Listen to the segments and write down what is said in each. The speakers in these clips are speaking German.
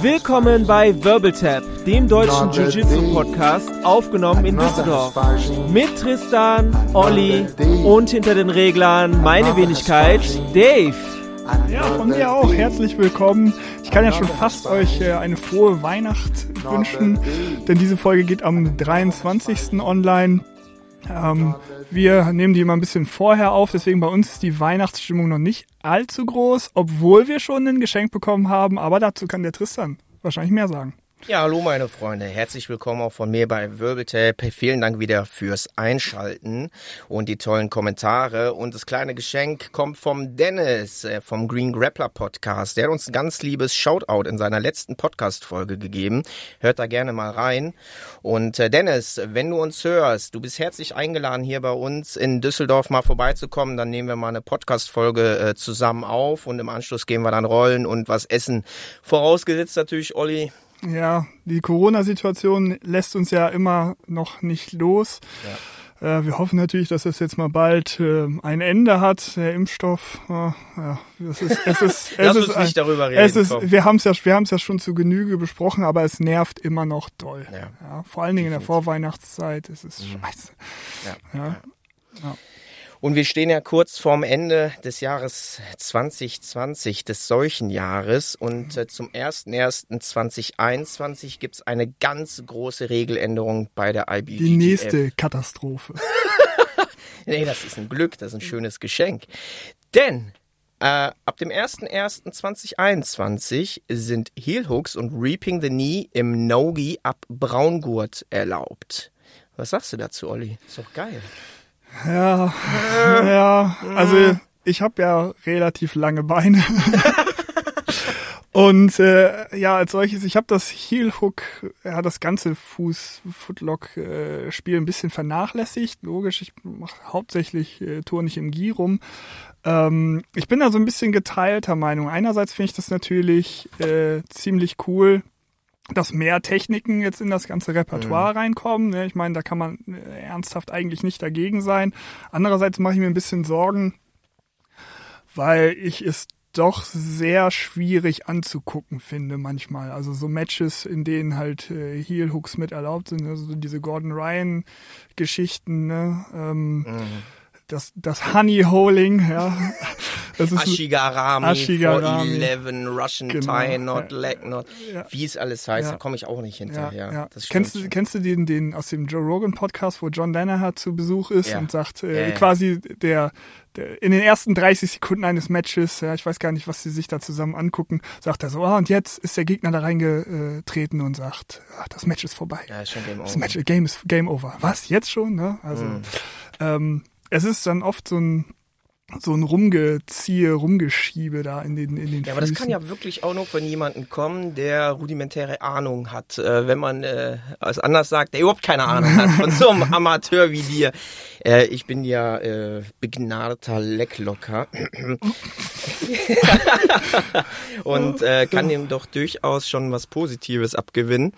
Willkommen bei Wirbeltap, dem deutschen Jiu-Jitsu-Podcast, aufgenommen in Düsseldorf. Mit Tristan, Olli und hinter den Reglern meine Wenigkeit, Dave. Ja, von mir auch herzlich willkommen. Ich kann ja schon fast euch äh, eine frohe Weihnacht wünschen, denn diese Folge geht am 23. online. Ähm, wir nehmen die immer ein bisschen vorher auf, deswegen bei uns ist die Weihnachtsstimmung noch nicht allzu groß, obwohl wir schon ein Geschenk bekommen haben, aber dazu kann der Tristan wahrscheinlich mehr sagen. Ja, hallo meine Freunde. Herzlich willkommen auch von mir bei Wirbeltape. Vielen Dank wieder fürs Einschalten und die tollen Kommentare. Und das kleine Geschenk kommt vom Dennis äh, vom Green Grappler Podcast. Der hat uns ein ganz liebes Shoutout in seiner letzten Podcast-Folge gegeben. Hört da gerne mal rein. Und äh, Dennis, wenn du uns hörst, du bist herzlich eingeladen, hier bei uns in Düsseldorf mal vorbeizukommen. Dann nehmen wir mal eine Podcast-Folge äh, zusammen auf und im Anschluss gehen wir dann rollen und was essen. Vorausgesetzt natürlich, Olli, ja, die Corona-Situation lässt uns ja immer noch nicht los. Ja. Äh, wir hoffen natürlich, dass es jetzt mal bald äh, ein Ende hat, der Impfstoff. Äh, ja, es ist, es ist, es Lass ist, uns nicht darüber reden. Es ist, wir haben es ja, wir haben es ja schon zu Genüge besprochen, aber es nervt immer noch doll. Ja. ja vor allen Dingen in der Vorweihnachtszeit. Es ist mhm. scheiße. Ja. ja. Und wir stehen ja kurz vorm Ende des Jahres 2020, des Seuchenjahres. Und äh, zum 01.01.2021 gibt es eine ganz große Regeländerung bei der IBGF. Die nächste Katastrophe. nee, das ist ein Glück, das ist ein schönes Geschenk. Denn äh, ab dem 01.01.2021 sind Heel Hooks und Reaping the Knee im Nogi ab Braungurt erlaubt. Was sagst du dazu, Olli? Ist doch geil. Ja, ja, also ich habe ja relativ lange Beine. Und äh, ja, als solches, ich habe das Heel Hook, ja, das ganze Fuß Footlock äh, Spiel ein bisschen vernachlässigt. Logisch, ich mache hauptsächlich äh, Tour nicht im Gi rum. Ähm, ich bin da so ein bisschen geteilter Meinung. Einerseits finde ich das natürlich äh, ziemlich cool, dass mehr Techniken jetzt in das ganze Repertoire mhm. reinkommen. Ne? Ich meine, da kann man äh, ernsthaft eigentlich nicht dagegen sein. Andererseits mache ich mir ein bisschen Sorgen, weil ich es doch sehr schwierig anzugucken finde manchmal. Also so Matches, in denen halt äh, Heel Hooks mit erlaubt sind, also diese Gordon Ryan Geschichten. Ne? Ähm, mhm das, das Honey Holing, ja. Das ist Ashigarami, Ashigarami. 411, Russian genau, Tie Knot, ja, Leg Knot, ja. wie es alles heißt, ja. da komme ich auch nicht hinterher. Ja, kennst, du, kennst du den, den aus dem Joe Rogan Podcast, wo John Danaher zu Besuch ist und sagt, äh, quasi der, der, in den ersten 30 Sekunden eines Matches, ja, ich weiß gar nicht, was sie sich da zusammen angucken, sagt er so, ah, und jetzt ist der Gegner da reingetreten und sagt, ach, das Match ist vorbei. Ja, ist schon Game Over. Das Match, Game ist Game Over. Was? Jetzt schon? Ne? Also, mm. ähm, es ist dann oft so ein so ein Rumgeziehe, Rumgeschiebe da in den in den Ja, aber das kann ja wirklich auch nur von jemandem kommen, der rudimentäre Ahnung hat. Äh, wenn man äh, als anders sagt, der überhaupt keine Ahnung hat, von so einem Amateur wie dir. Äh, ich bin ja äh, begnadeter Lecklocker und äh, kann ihm doch durchaus schon was Positives abgewinnen.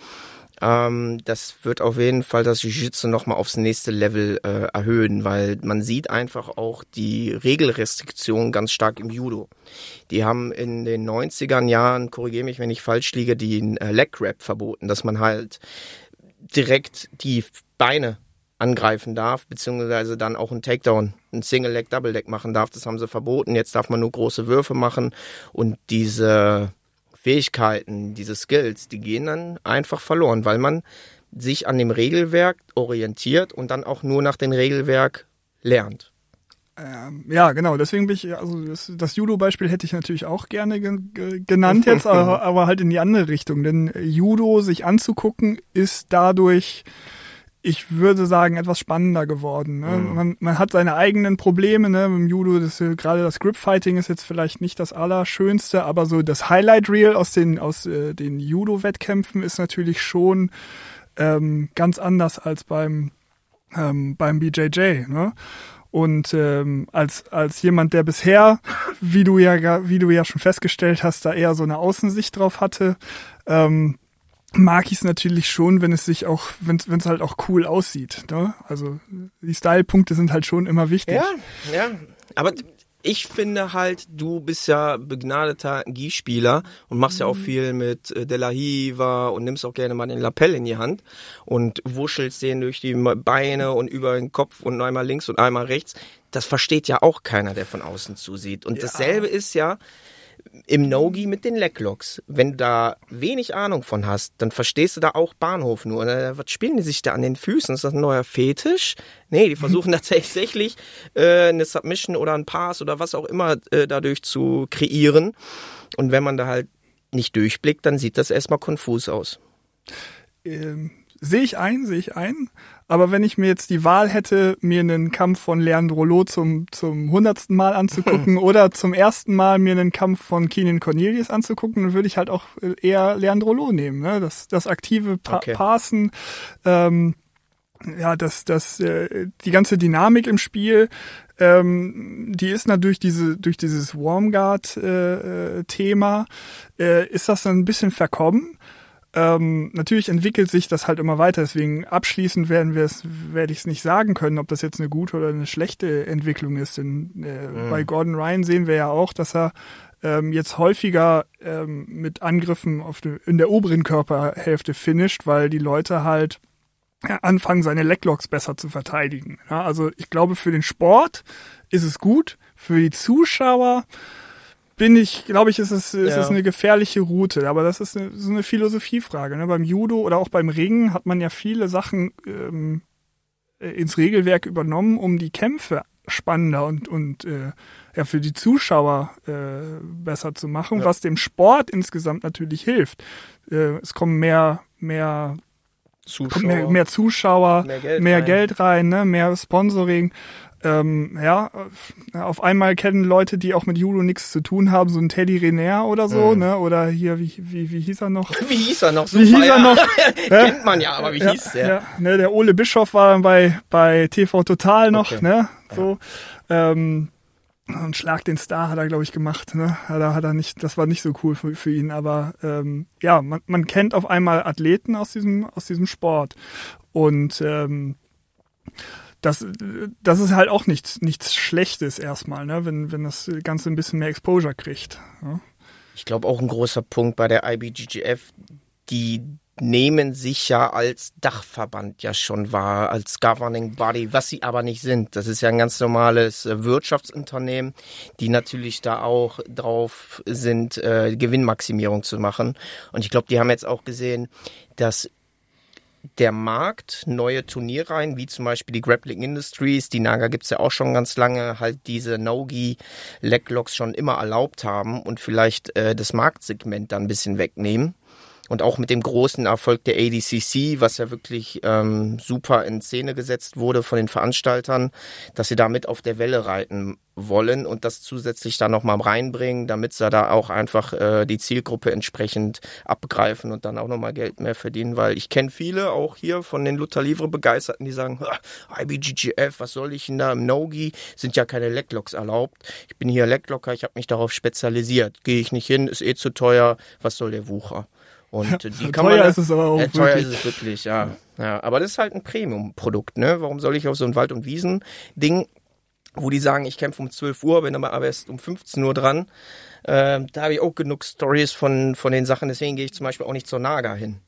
Ähm, das wird auf jeden Fall das Jiu-Jitsu nochmal aufs nächste Level äh, erhöhen, weil man sieht einfach auch die Regelrestriktion ganz stark im Judo. Die haben in den 90ern Jahren, korrigiere mich, wenn ich falsch liege, den äh, Leg Grab verboten, dass man halt direkt die Beine angreifen darf, beziehungsweise dann auch einen Takedown, ein Single Leg, Double Leg machen darf. Das haben sie verboten. Jetzt darf man nur große Würfe machen und diese Fähigkeiten, diese Skills, die gehen dann einfach verloren, weil man sich an dem Regelwerk orientiert und dann auch nur nach dem Regelwerk lernt. Ähm, ja, genau. Deswegen bin ich, also das, das Judo-Beispiel hätte ich natürlich auch gerne ge genannt jetzt, aber, aber halt in die andere Richtung. Denn Judo sich anzugucken ist dadurch ich würde sagen, etwas spannender geworden. Ne? Mhm. Man, man hat seine eigenen Probleme. Ne? Im Judo, das, gerade das Grip-Fighting ist jetzt vielleicht nicht das Allerschönste, aber so das Highlight-Reel aus den, aus, äh, den Judo-Wettkämpfen ist natürlich schon ähm, ganz anders als beim, ähm, beim BJJ. Ne? Und ähm, als als jemand, der bisher, wie du ja wie du ja schon festgestellt hast, da eher so eine Außensicht drauf hatte, ähm, mag ich es natürlich schon, wenn es sich auch, wenn es halt auch cool aussieht. Ne? Also die Style-Punkte sind halt schon immer wichtig. Ja, ja. Aber ich finde halt, du bist ja begnadeter Gi-Spieler und machst ja auch mhm. viel mit äh, De La Hiva und nimmst auch gerne mal den Lapel in die Hand und wuschelst den durch die Beine und über den Kopf und einmal links und einmal rechts. Das versteht ja auch keiner, der von außen zusieht. Und ja. dasselbe ist ja, im Nogi mit den Lecklocks. Wenn du da wenig Ahnung von hast, dann verstehst du da auch Bahnhof nur. Was spielen die sich da an den Füßen? Ist das ein neuer Fetisch? Nee, die versuchen tatsächlich äh, eine Submission oder ein Pass oder was auch immer äh, dadurch zu kreieren. Und wenn man da halt nicht durchblickt, dann sieht das erstmal konfus aus. Ähm, sehe ich ein, sehe ich ein. Aber wenn ich mir jetzt die Wahl hätte, mir einen Kampf von Leandro Lo zum, zum hundertsten Mal anzugucken oder zum ersten Mal mir einen Kampf von Keenan Cornelius anzugucken, dann würde ich halt auch eher Leandro Lo nehmen. Ne? Das, das aktive pa okay. Passen, ähm, ja, das, das, äh, die ganze Dynamik im Spiel, ähm, die ist natürlich diese, durch dieses Warmguard-Thema, äh, äh, ist das dann ein bisschen verkommen. Ähm, natürlich entwickelt sich das halt immer weiter, deswegen abschließend werden wir es, werde ich es nicht sagen können, ob das jetzt eine gute oder eine schlechte Entwicklung ist. Denn äh, mhm. bei Gordon Ryan sehen wir ja auch, dass er ähm, jetzt häufiger ähm, mit Angriffen auf die, in der oberen Körperhälfte finisht, weil die Leute halt anfangen, seine Leglocks besser zu verteidigen. Ja, also ich glaube, für den Sport ist es gut, für die Zuschauer bin ich, glaube ich, ist es, ist ja. es eine gefährliche Route. Aber das ist eine, so eine Philosophiefrage. Ne? Beim Judo oder auch beim Ringen hat man ja viele Sachen ähm, äh, ins Regelwerk übernommen, um die Kämpfe spannender und, und äh, ja, für die Zuschauer äh, besser zu machen, ja. was dem Sport insgesamt natürlich hilft. Äh, es kommen mehr, mehr Zuschauer, mehr, mehr Zuschauer, mehr Geld, mehr rein. Geld rein, ne? mehr Sponsoring ähm, ja, auf einmal kennen Leute, die auch mit Judo nichts zu tun haben, so ein Teddy Rener oder so, mhm. ne? Oder hier, wie, wie, wie hieß er noch? Wie hieß er noch? Super, wie hieß er noch? Kennt man ja, aber wie ja, hieß der? Ja, ne, der Ole Bischof war bei, bei TV Total noch, okay. ne? So. Ja. Ähm, und Schlag den Star hat er, glaube ich, gemacht. Ne? Hat er, hat er nicht, das war nicht so cool für, für ihn. Aber ähm, ja, man, man kennt auf einmal Athleten aus diesem, aus diesem Sport. Und ähm, das, das ist halt auch nichts, nichts Schlechtes erstmal, ne? wenn, wenn das Ganze ein bisschen mehr Exposure kriegt. Ja? Ich glaube auch ein großer Punkt bei der IBGGF, die nehmen sich ja als Dachverband ja schon wahr, als Governing Body, was sie aber nicht sind. Das ist ja ein ganz normales äh, Wirtschaftsunternehmen, die natürlich da auch drauf sind, äh, Gewinnmaximierung zu machen. Und ich glaube, die haben jetzt auch gesehen, dass der Markt neue Turnierreihen, wie zum Beispiel die Grappling Industries, die Naga gibt's ja auch schon ganz lange, halt diese Nogi Leglocks schon immer erlaubt haben und vielleicht äh, das Marktsegment dann ein bisschen wegnehmen und auch mit dem großen Erfolg der ADCC, was ja wirklich ähm, super in Szene gesetzt wurde von den Veranstaltern, dass sie damit auf der Welle reiten wollen und das zusätzlich dann nochmal reinbringen, damit sie da auch einfach äh, die Zielgruppe entsprechend abgreifen und dann auch nochmal Geld mehr verdienen, weil ich kenne viele auch hier von den Luther Livre Begeisterten, die sagen, IBGGF, was soll ich denn da im Nogi, sind ja keine Lecklocks erlaubt. Ich bin hier Lecklocker, ich habe mich darauf spezialisiert. Gehe ich nicht hin, ist eh zu teuer, was soll der Wucher? Und die kann teuer man, ist es aber auch. Äh, teuer ist es wirklich, ja. ja. Aber das ist halt ein Premium-Produkt, ne? Warum soll ich auf so ein Wald- und Wiesen-Ding, wo die sagen, ich kämpfe um 12 Uhr, bin aber erst um 15 Uhr dran. Äh, da habe ich auch genug Stories von, von den Sachen, deswegen gehe ich zum Beispiel auch nicht zur Naga hin.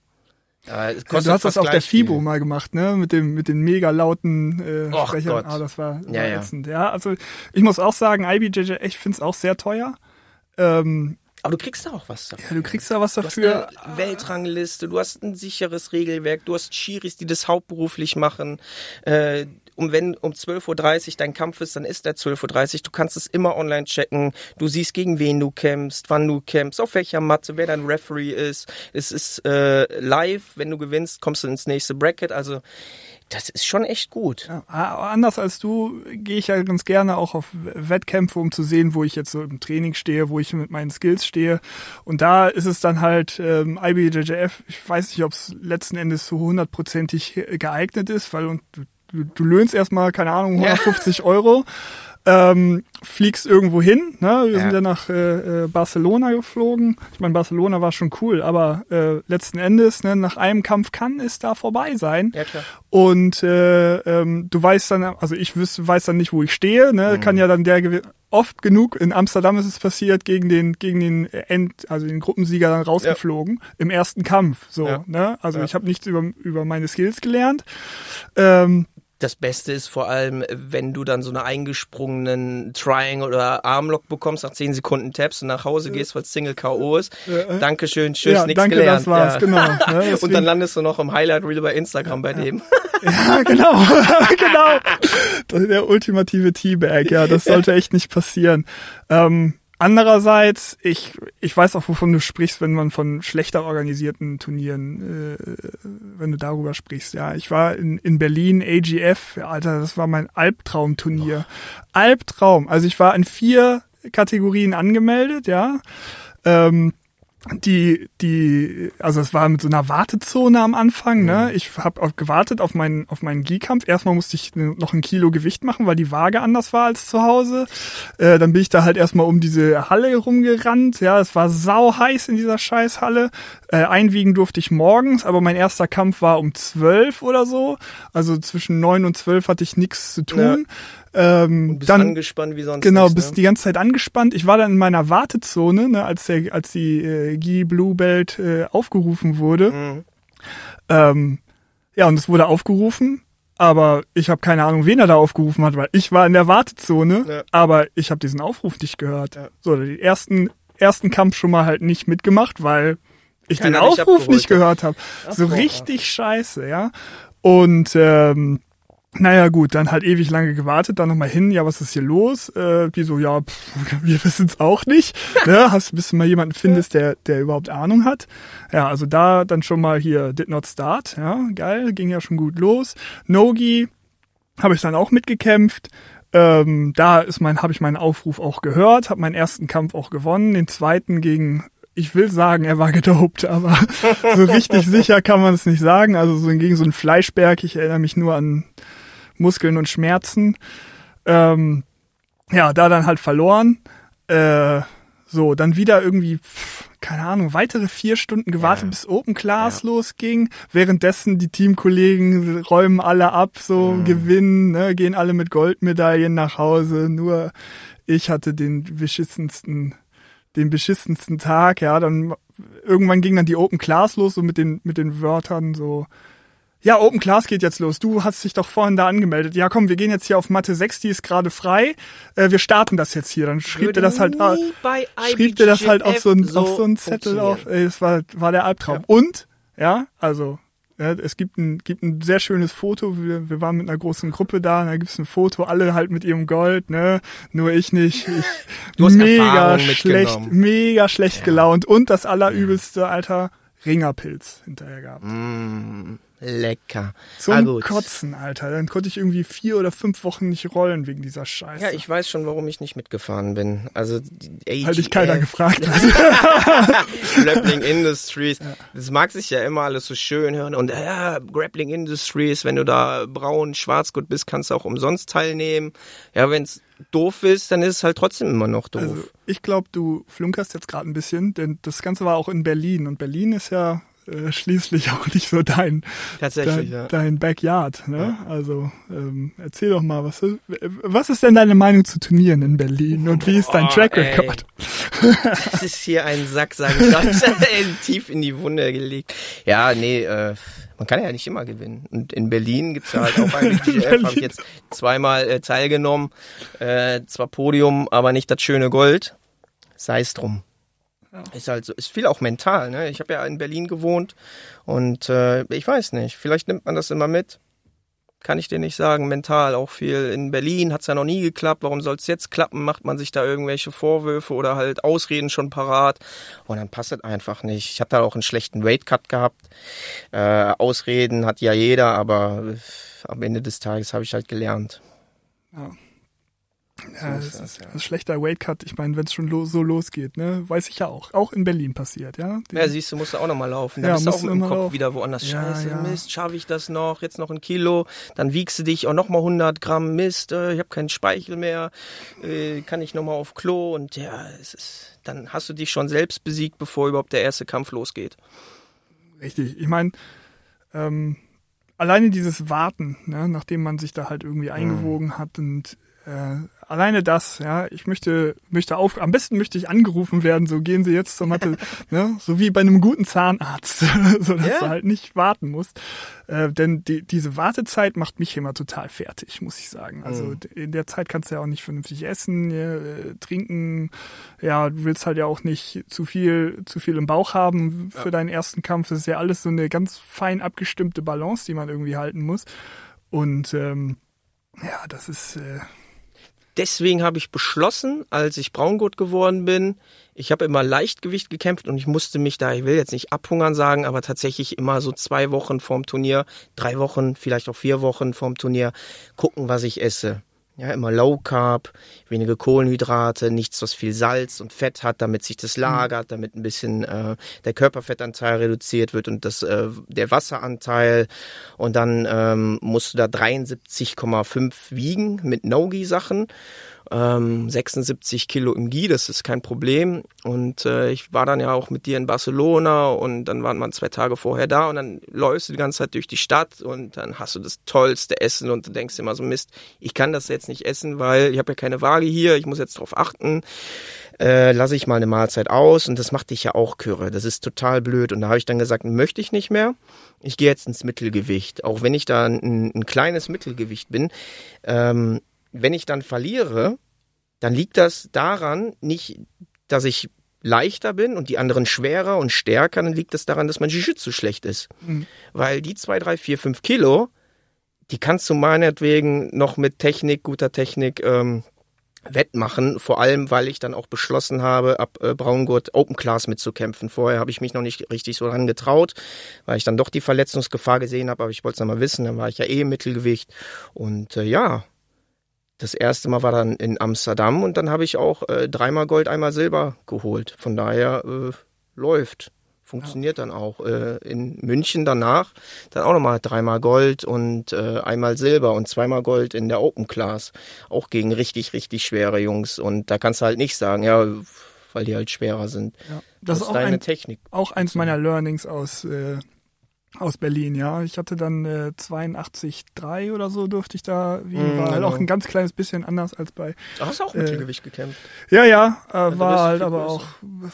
Ja, du hast das auf der FIBO viel. mal gemacht, ne? Mit dem mit den mega lauten äh, Och Sprechern. Gott. Ah, das war, ja, ätzend. Ja. ja, also ich muss auch sagen, IBJJ, ich finde es auch sehr teuer. Ähm, aber du kriegst da auch was dafür. Ja, du kriegst da was dafür. Du hast eine Weltrangliste, du hast ein sicheres Regelwerk, du hast Schiris, die das hauptberuflich machen. Äh, um wenn um 12.30 Uhr dein Kampf ist, dann ist der 12.30 Uhr. Du kannst es immer online checken. Du siehst, gegen wen du kämpfst, wann du kämpfst, auf welcher Matte, wer dein Referee ist. Es ist äh, live. Wenn du gewinnst, kommst du ins nächste Bracket. Also das ist schon echt gut. Ja, anders als du gehe ich ja ganz gerne auch auf Wettkämpfe, um zu sehen, wo ich jetzt so im Training stehe, wo ich mit meinen Skills stehe. Und da ist es dann halt ähm, IBJJF, ich weiß nicht, ob es letzten Endes so hundertprozentig geeignet ist, weil und du, du, löhnst erstmal, keine Ahnung, 150 ja. Euro. Ähm, fliegst irgendwo hin. Ne? Wir ja. sind ja nach äh, äh, Barcelona geflogen. Ich meine, Barcelona war schon cool, aber äh, letzten Endes, ne, nach einem Kampf kann es da vorbei sein. Ja, klar. Und äh, ähm, du weißt dann, also ich wüs, weiß dann nicht, wo ich stehe. Ne? Mhm. Kann ja dann der oft genug in Amsterdam ist es passiert gegen den gegen den End, also den Gruppensieger dann rausgeflogen ja. im ersten Kampf. So, ja. ne? Also ich habe nichts über über meine Skills gelernt. Ähm, das Beste ist vor allem, wenn du dann so einen eingesprungenen Triangle oder Armlock bekommst, nach 10 Sekunden Tabs und nach Hause gehst, weil es Single K.O. ist. Ja. Dankeschön, tschüss, ja, nichts danke, gelernt. Das war's, ja. genau. Ne, und dann landest du noch im Highlight Reel bei Instagram bei dem. Ja, genau, genau. Der ultimative Teabag, ja, das sollte echt nicht passieren. Ähm, Andererseits, ich, ich weiß auch, wovon du sprichst, wenn man von schlechter organisierten Turnieren, äh, wenn du darüber sprichst. Ja, ich war in, in Berlin, AGF, Alter, das war mein Albtraumturnier. Albtraum. Also ich war in vier Kategorien angemeldet, ja. Ähm, die, die, also es war mit so einer Wartezone am Anfang, ne? Mhm. Ich habe gewartet auf meinen, auf meinen Gi-Kampf. Erstmal musste ich noch ein Kilo Gewicht machen, weil die Waage anders war als zu Hause. Äh, dann bin ich da halt erstmal um diese Halle rumgerannt. Ja, es war sau heiß in dieser Scheißhalle. Äh, einwiegen durfte ich morgens, aber mein erster Kampf war um zwölf oder so. Also zwischen neun und zwölf hatte ich nichts zu tun. Ja. Ähm, und bist dann, angespannt wie sonst. Genau, nichts, bist ne? die ganze Zeit angespannt. Ich war dann in meiner Wartezone, ne, als der, als die äh, Guy Blue Belt äh, aufgerufen wurde. Mhm. Ähm, ja, und es wurde aufgerufen, aber ich habe keine Ahnung, wen er da aufgerufen hat, weil ich war in der Wartezone, ja. aber ich habe diesen Aufruf nicht gehört. Ja. So, die ersten ersten Kampf schon mal halt nicht mitgemacht, weil ich Keiner den Aufruf nicht gehört habe. So richtig scheiße, ja. Und ähm, naja, gut, dann halt ewig lange gewartet, dann nochmal hin, ja, was ist hier los? Äh, die so, ja, pff, wir wissen es auch nicht. ne? Hast, bis du mal jemanden findest, der, der überhaupt Ahnung hat. Ja, also da dann schon mal hier Did Not Start, ja, geil, ging ja schon gut los. Nogi habe ich dann auch mitgekämpft. Ähm, da ist mein, habe ich meinen Aufruf auch gehört, habe meinen ersten Kampf auch gewonnen, den zweiten gegen ich will sagen, er war gedopt, aber so richtig sicher kann man es nicht sagen. Also so gegen so ein Fleischberg, ich erinnere mich nur an Muskeln und Schmerzen. Ähm, ja, da dann halt verloren. Äh, so, dann wieder irgendwie, pff, keine Ahnung, weitere vier Stunden gewartet, ja. bis Open Class ja. losging. Währenddessen die Teamkollegen räumen alle ab, so mhm. gewinnen, ne, gehen alle mit Goldmedaillen nach Hause. Nur ich hatte den beschissensten, den beschissensten Tag, ja. Dann irgendwann ging dann die Open Class los, so mit den, mit den Wörtern so, ja, Open Class geht jetzt los. Du hast dich doch vorhin da angemeldet. Ja, komm, wir gehen jetzt hier auf Mathe 6, die ist gerade frei. Äh, wir starten das jetzt hier. Dann schrieb der das halt, äh, schrieb der das halt auf so, ein, so auf so einen Zettel auf. Ey, das war, war der Albtraum. Ja. Und, ja, also, ja, es gibt ein, gibt ein sehr schönes Foto. Wir, wir waren mit einer großen Gruppe da, da gibt's ein Foto, alle halt mit ihrem Gold, ne? Nur ich nicht. Ich, mega schlecht, mega schlecht ja. gelaunt. Und das allerübelste, Alter, Ringerpilz hinterher gehabt. Mm. Lecker. Zum ah, Kotzen, Alter. Dann konnte ich irgendwie vier oder fünf Wochen nicht rollen wegen dieser Scheiße. Ja, ich weiß schon, warum ich nicht mitgefahren bin. Also, Weil dich keiner gefragt hat. Grappling Industries. Ja. Das mag sich ja immer alles so schön hören. Und ja, Grappling Industries, wenn du da braun, schwarz gut bist, kannst du auch umsonst teilnehmen. Ja, wenn es doof ist, dann ist es halt trotzdem immer noch doof. Also, ich glaube, du flunkerst jetzt gerade ein bisschen, denn das Ganze war auch in Berlin. Und Berlin ist ja äh, schließlich auch nicht so dein, dein, ja. dein Backyard. Ne? Ja. Also ähm, erzähl doch mal, was, was ist denn deine Meinung zu Turnieren in Berlin und wie ist dein oh, Track Record? das ist hier ein Sack, sag ich mal, tief in die Wunde gelegt. Ja, nee, äh, man kann ja nicht immer gewinnen. Und in Berlin gibt's ja halt auch eine GGF, habe ich jetzt zweimal äh, teilgenommen. Äh, zwar Podium, aber nicht das schöne Gold. Sei es drum. Ist halt so, ist viel auch mental, ne? Ich habe ja in Berlin gewohnt und äh, ich weiß nicht, vielleicht nimmt man das immer mit. Kann ich dir nicht sagen, mental auch viel. In Berlin hat's ja noch nie geklappt, warum soll's jetzt klappen? Macht man sich da irgendwelche Vorwürfe oder halt Ausreden schon parat und dann passt es einfach nicht. Ich habe da auch einen schlechten Weightcut gehabt. Äh, Ausreden hat ja jeder, aber am Ende des Tages habe ich halt gelernt. Ja. Ja, das ist, das ist schlechter Weightcut. Ich meine, wenn es schon lo so losgeht, ne, weiß ich ja auch. Auch in Berlin passiert, ja. Die, ja, siehst du, musst du auch nochmal laufen. Da Ja, bist du auch mit dem Kopf laufen. wieder woanders. Ja, Scheiße, ja. Mist, schaffe ich das noch? Jetzt noch ein Kilo. Dann wiegst du dich auch nochmal 100 Gramm Mist. Äh, ich habe keinen Speichel mehr. Äh, kann ich nochmal auf Klo? Und ja, es ist, dann hast du dich schon selbst besiegt, bevor überhaupt der erste Kampf losgeht. Richtig. Ich meine, ähm, alleine dieses Warten, ne, nachdem man sich da halt irgendwie eingewogen hat und äh, alleine das, ja, ich möchte, möchte auf, am besten möchte ich angerufen werden, so gehen Sie jetzt zur Mathe, ne, so wie bei einem guten Zahnarzt, so dass Ja. du halt nicht warten musst, äh, denn die, diese Wartezeit macht mich immer total fertig, muss ich sagen. Also Mhm. in der Zeit kannst du ja auch nicht vernünftig essen, ja, äh, trinken, ja, du willst halt ja auch nicht zu viel, zu viel im Bauch haben für deinen ersten Kampf. Das ist ja alles so eine ganz fein abgestimmte Balance, die man irgendwie halten muss. Und ähm, ja, das ist äh, Deswegen habe ich beschlossen, als ich Braungurt geworden bin, ich habe immer Leichtgewicht gekämpft und ich musste mich da, ich will jetzt nicht abhungern sagen, aber tatsächlich immer so zwei Wochen vorm Turnier, drei Wochen, vielleicht auch vier Wochen vorm Turnier gucken, was ich esse. Ja, immer Low Carb, wenige Kohlenhydrate, nichts, was viel Salz und Fett hat, damit sich das lagert, damit ein bisschen äh, der Körperfettanteil reduziert wird und das äh, der Wasseranteil. Und dann ähm, musst du da 73,5 wiegen mit No-Gi-Sachen. Ähm, 76 Kilo im Gi, das ist kein Problem. Und äh, ich war dann ja auch mit dir in Barcelona und dann waren wir zwei Tage vorher da und dann läufst du die ganze Zeit durch die Stadt und dann hast du das tollste Essen und du denkst immer so, Mist, ich kann das jetzt nicht essen, weil ich habe ja keine Waage hier, ich muss jetzt drauf achten. Äh, lasse ich mal eine Mahlzeit aus und das macht dich ja auch kürre. Das ist total blöd. Und da habe ich dann gesagt, möchte ich nicht mehr. Ich gehe jetzt ins Mittelgewicht. Auch wenn ich da ein, ein kleines Mittelgewicht bin. Ähm, wenn ich dann verliere, dann liegt das daran nicht, dass ich leichter bin und die anderen schwerer und stärker, dann liegt das daran, dass mein Jiu-Jitsu schlecht ist. Mhm. Weil die zwei, drei, vier, fünf Kilo, die kannst du meinetwegen noch mit Technik, guter Technik, ähm, wettmachen, vor allem weil ich dann auch beschlossen habe, ab äh, Braungurt Open Class mitzukämpfen. Vorher habe ich mich noch nicht richtig so dran getraut, weil ich dann doch die Verletzungsgefahr gesehen habe, aber ich wollte es noch mal wissen, dann war ich ja eh im Mittelgewicht und äh, ja, das erste Mal war dann in Amsterdam und dann habe ich auch äh, dreimal Gold, einmal Silber geholt. Von daher äh, läuft. Funktioniert dann auch. Äh, in München danach dann auch nochmal dreimal Gold und äh, einmal Silber und zweimal Gold in der Open Class. Auch gegen richtig, richtig schwere Jungs. Und da kannst du halt nicht sagen, ja, weil die halt schwerer sind. ja, das ist ist auch, deine ein, Technik. auch eins meiner Learnings aus äh, aus Berlin, ja. Ich hatte dann äh, 82,3 oder so durfte ich da wiegen. Mm, War halt genau. auch ein ganz kleines bisschen anders als bei Du hast auch Äh, Mittelgewicht gekämpft. Ja, ja, äh, war halt aber größer. auch,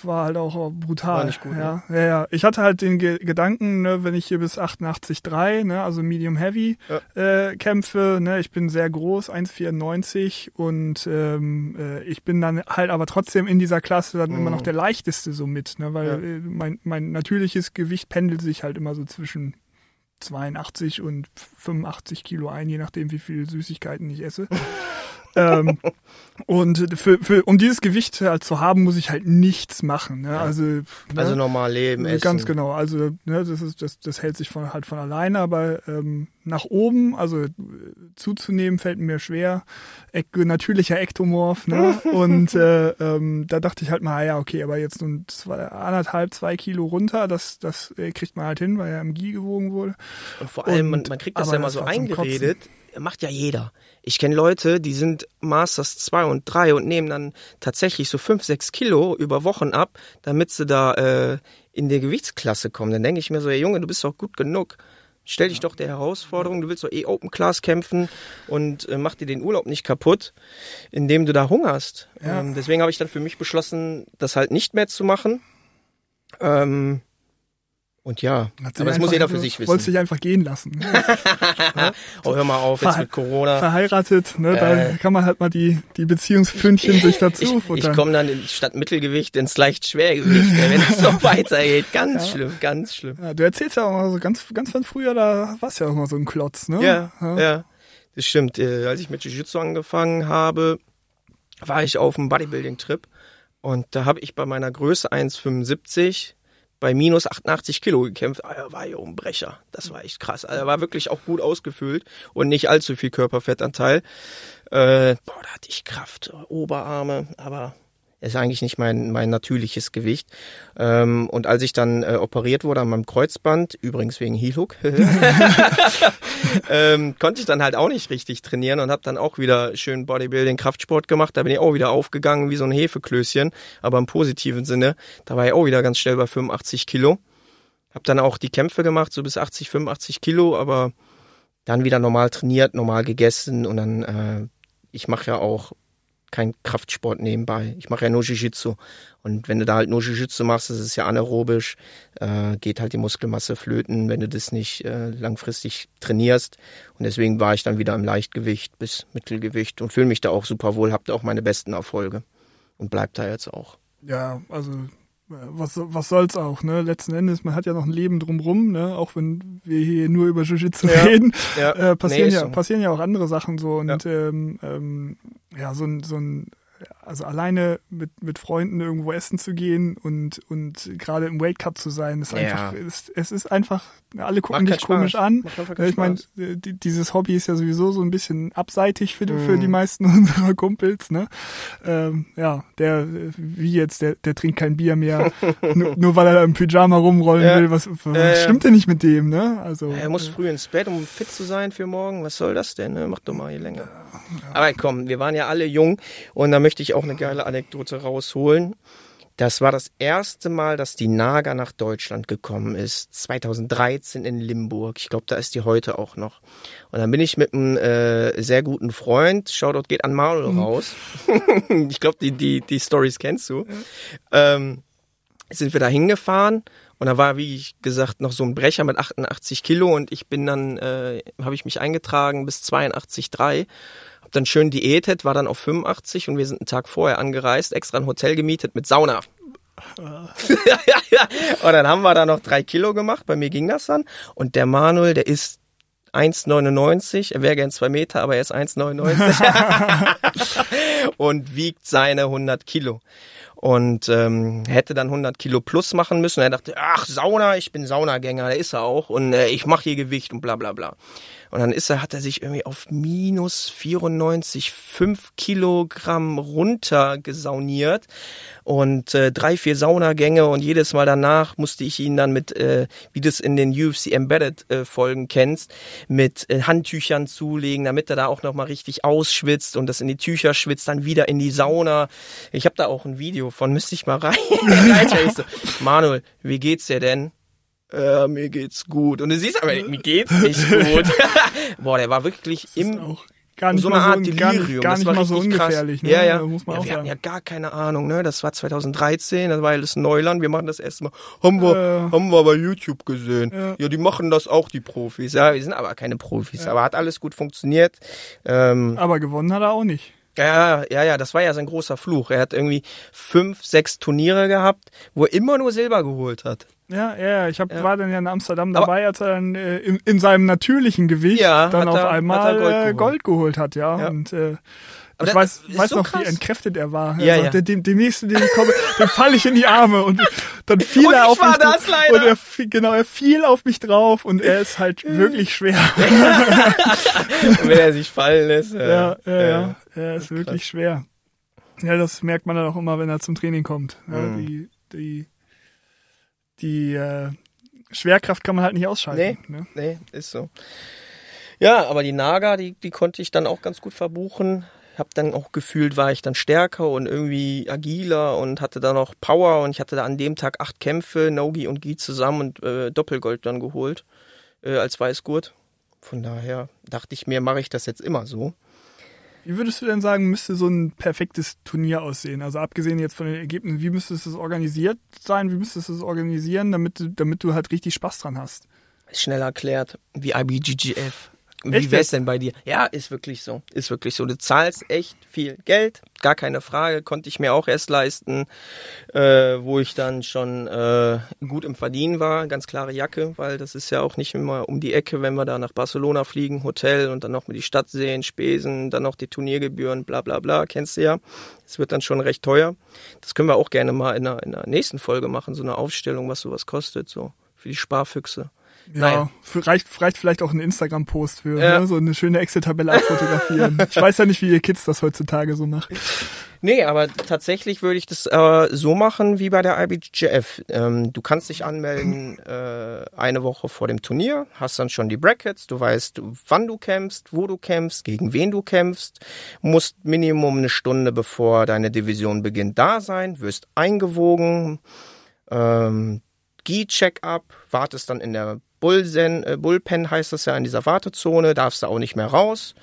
war halt auch brutal. War nicht gut, ne? ja, ja, ja. Ich hatte halt den Ge Gedanken, ne, wenn ich hier bis 88,3, ne, also Medium Heavy, äh, kämpfe, ne, ich bin sehr groß, 1,94 und ähm, äh, ich bin dann halt aber trotzdem in dieser Klasse dann immer noch Mhm. der leichteste so mit, ne, weil Ja. äh, mein, mein natürliches Gewicht pendelt sich halt immer so zwischen 82 und 85 Kilo ein, je nachdem, wie viel Süßigkeiten ich esse. Ähm, und für, für, um dieses Gewicht halt zu haben, muss ich halt nichts machen. Ne? Also, ne? Also normal leben, essen. Ganz genau. Also ne, das ist das, das hält sich von halt von alleine, aber ähm, nach oben, also äh, zuzunehmen, fällt mir schwer. Ek natürlicher Ektomorph. Ne? Und äh, ähm, da dachte ich halt mal, ja okay, aber jetzt nun zwei, anderthalb, zwei Kilo runter, das das äh, kriegt man halt hin, weil er im Gi gewogen wurde. Und vor allem, man, Und- man kriegt das ja immer das so eingeredet. Macht ja jeder. Ich kenne Leute, die sind Masters 2 und 3 und nehmen dann tatsächlich so 5, 6 Kilo über Wochen ab, damit sie da äh, in die Gewichtsklasse kommen. Dann denke ich mir so, ey Junge, du bist doch gut genug. Stell dich doch der Herausforderung, du willst doch eh Open Class kämpfen und äh, mach dir den Urlaub nicht kaputt, indem du da hungerst. Ja. Ähm, deswegen habe ich dann für mich beschlossen, das halt nicht mehr zu machen. Ähm, und ja, Hat aber das muss jeder für sich wissen. Wolltest dich einfach gehen lassen. Oh, hör mal auf, jetzt Ver- mit Corona. Verheiratet, ne? Da Äh. kann man halt mal die, die Beziehungspfündchen sich dazu Ich, ich futtern. komme dann in, statt Mittelgewicht ins leicht Schwergewicht, wenn es so weitergeht. Ganz Ja. schlimm, ganz schlimm. Ja, du erzählst ja auch mal so ganz, ganz von früher, da warst du ja auch mal so ein Klotz, ne? Ja, ja, das stimmt. Äh, als ich mit Jiu-Jitsu angefangen habe, war ich auf einem Bodybuilding-Trip und da habe ich bei meiner Größe 1,75 bei minus 88 Kilo gekämpft. Ah, er war ja ein Brecher. Das war echt krass. Also, er war wirklich auch gut ausgefüllt und nicht allzu viel Körperfettanteil. Äh, boah, da hatte ich Kraft, Oberarme, aber ist eigentlich nicht mein, mein natürliches Gewicht. Ähm, und als ich dann äh, operiert wurde an meinem Kreuzband, übrigens wegen Heel-Hook, ähm, konnte ich dann halt auch nicht richtig trainieren und habe dann auch wieder schön Bodybuilding, Kraftsport gemacht. Da bin ich auch wieder aufgegangen wie so ein Hefeklößchen, aber im positiven Sinne. Da war ich auch wieder ganz schnell bei 85 Kilo. Hab dann auch die Kämpfe gemacht, so bis 80, 85 Kilo, aber dann wieder normal trainiert, normal gegessen und dann, äh, ich mache ja auch kein Kraftsport nebenbei. Ich mache ja nur Jiu-Jitsu. Und wenn du da halt nur Jiu-Jitsu machst, das ist ja anaerobisch, äh, geht halt die Muskelmasse flöten, wenn du das nicht äh, langfristig trainierst. Und deswegen war ich dann wieder im Leichtgewicht bis Mittelgewicht und fühle mich da auch super wohl, habe da auch meine besten Erfolge und bleibt da jetzt auch. Ja, also was, was soll's auch, ne? Letzten Endes, man hat ja noch ein Leben drumrum, ne? Auch wenn wir hier nur über Jiu-Jitsu ja, reden, ja, äh, passieren nee, ja so. passieren ja auch andere Sachen so und ja, ähm, ähm, ja so ein so ein also alleine mit, mit Freunden irgendwo essen zu gehen und, und gerade im Weight Cut zu sein, ist einfach, ja. ist, es ist einfach, alle gucken dich komisch an. Ich meine, dieses Hobby ist ja sowieso so ein bisschen abseitig für, mm. für die mhm. meisten unserer Kumpels, ne? Ähm, ja, der, wie jetzt, der, der trinkt kein Bier mehr, nur, nur, weil er da im Pyjama rumrollen ja. will, was, was äh, stimmt denn nicht mit dem, ne? Also. Er muss äh, früh ins Bett, um fit zu sein für morgen, was soll das denn, ne? Mach doch mal hier länger. Aber komm, wir waren ja alle jung und da möchte ich auch eine geile Anekdote rausholen. Das war das erste Mal, dass die Naga nach Deutschland gekommen ist. 2013 in Limburg. Ich glaube, da ist die heute auch noch. Und dann bin ich mit einem äh, sehr guten Freund, Shoutout geht an Manuel mhm. raus. ich glaube, die, die, die Stories kennst du. Ähm, sind wir da hingefahren und da war, wie ich gesagt, noch so ein Brecher mit 88 Kilo und ich bin dann, äh, habe ich mich eingetragen bis 82,3 dann schön diätet, war dann auf 85 und wir sind einen Tag vorher angereist, extra ein Hotel gemietet mit Sauna. und dann haben wir da noch drei Kilo gemacht, bei mir ging das dann. Und der Manuel, der ist 1,99, er wäre gern zwei Meter, aber er ist 1,99 und wiegt seine 100 Kilo und ähm, hätte dann 100 Kilo plus machen müssen. Er dachte, ach Sauna, ich bin Saunagänger, der ist er auch und äh, ich mache hier Gewicht und bla bla bla. Und dann ist er, hat er sich irgendwie auf minus 94, 5 Kilogramm runtergesauniert und äh, drei, vier Saunagänge und jedes Mal danach musste ich ihn dann mit, äh, wie du es in den UFC Embedded äh, Folgen kennst, mit äh, Handtüchern zulegen, damit er da auch nochmal richtig ausschwitzt und das in die Tücher schwitzt, dann wieder in die Sauna. Ich habe da auch ein Video von, müsste ich mal rein. Manuel, wie geht's dir denn? Äh, mir geht's gut. Und du siehst aber, mir geht's nicht gut. Boah, der war wirklich im gar nicht so eine Art so, Delirium. Gar, gar nicht mal so ungefährlich. Ne? Ja, ja. Muss man ja auch wir sagen. hatten ja gar keine Ahnung. Ne? Das war 2013, das war alles Neuland. Wir machen das erste Mal. Haben wir, äh, haben wir bei YouTube gesehen. Ja. ja. die machen das auch, die Profis. Ja, wir sind aber keine Profis. Ja. Aber hat alles gut funktioniert. Ähm, aber gewonnen hat er auch nicht. Ja, ja, ja, das war ja sein großer Fluch. Er hat irgendwie fünf, sechs Turniere gehabt, wo er immer nur Silber geholt hat. Ja, ja, ich hab, ja. war dann ja in Amsterdam dabei, Aber, als er dann äh, in, in, seinem natürlichen Gewicht ja, dann auf er, einmal Gold, äh, geholt. Gold, geholt. hat, ja. ja. Und äh, ich das, weiß, weiß so noch, krass. wie entkräftet er war. Ja, also, ja. Der, dem, dem nächsten, den ich komme, dem falle ich in die Arme und dann fiel und er auf mich das, leider. und er genau, er fiel auf mich drauf und er ist halt wirklich schwer. Wenn er sich fallen lässt. Ja, ja, ja, ja. er ist wirklich schwer. Ja, das merkt man dann auch immer, wenn er zum Training kommt. Ja, mhm. die, die die äh, Schwerkraft kann man halt nicht ausschalten. Nee, ne? nee, ist so. Ja, aber die Naga, die, die konnte ich dann auch ganz gut verbuchen. Hab dann auch gefühlt, war ich dann stärker und irgendwie agiler und hatte dann noch Power und ich hatte da an dem Tag acht Kämpfe, Nogi und Gi zusammen und äh, Doppelgold dann geholt äh, als Weißgurt. Von daher dachte ich mir, mache ich das jetzt immer so. Wie würdest du denn sagen, müsste so ein perfektes Turnier aussehen? Also abgesehen jetzt von den Ergebnissen, wie müsstest es organisiert sein? Wie müsstest du es organisieren, damit, damit du halt richtig Spaß dran hast? Schnell erklärt, wie IBGGF. Wie wär's denn bei dir? Ja, ist wirklich so. Ist wirklich so. Du zahlst echt viel Geld, gar keine Frage. Konnte ich mir auch erst leisten, äh, wo ich dann schon äh, gut im Verdienen war. Ganz klare Jacke, weil das ist ja auch nicht immer um die Ecke, wenn wir da nach Barcelona fliegen, Hotel und dann noch mal die Stadt sehen, Spesen, dann noch die Turniergebühren, bla bla bla. Kennst du ja. Das wird dann schon recht teuer. Das können wir auch gerne mal in der, in der nächsten Folge machen, so eine Aufstellung, was sowas kostet, so für die Sparfüchse. Ja, naja. für, reicht, reicht vielleicht auch ein Instagram-Post für ja. ne? so eine schöne Excel-Tabelle abfotografieren. ich weiß ja nicht, wie ihr Kids das heutzutage so macht. Nee, aber tatsächlich würde ich das äh, so machen wie bei der IBJF. Ähm, du kannst dich anmelden äh, eine Woche vor dem Turnier, hast dann schon die Brackets, du weißt, wann du kämpfst, wo du kämpfst, gegen wen du kämpfst, musst Minimum eine Stunde bevor deine Division beginnt da sein, wirst eingewogen, ähm, Gi-Check-up, wartest dann in der Bullsen, äh, Bullpen heißt das ja in dieser Wartezone, darfst du auch nicht mehr raus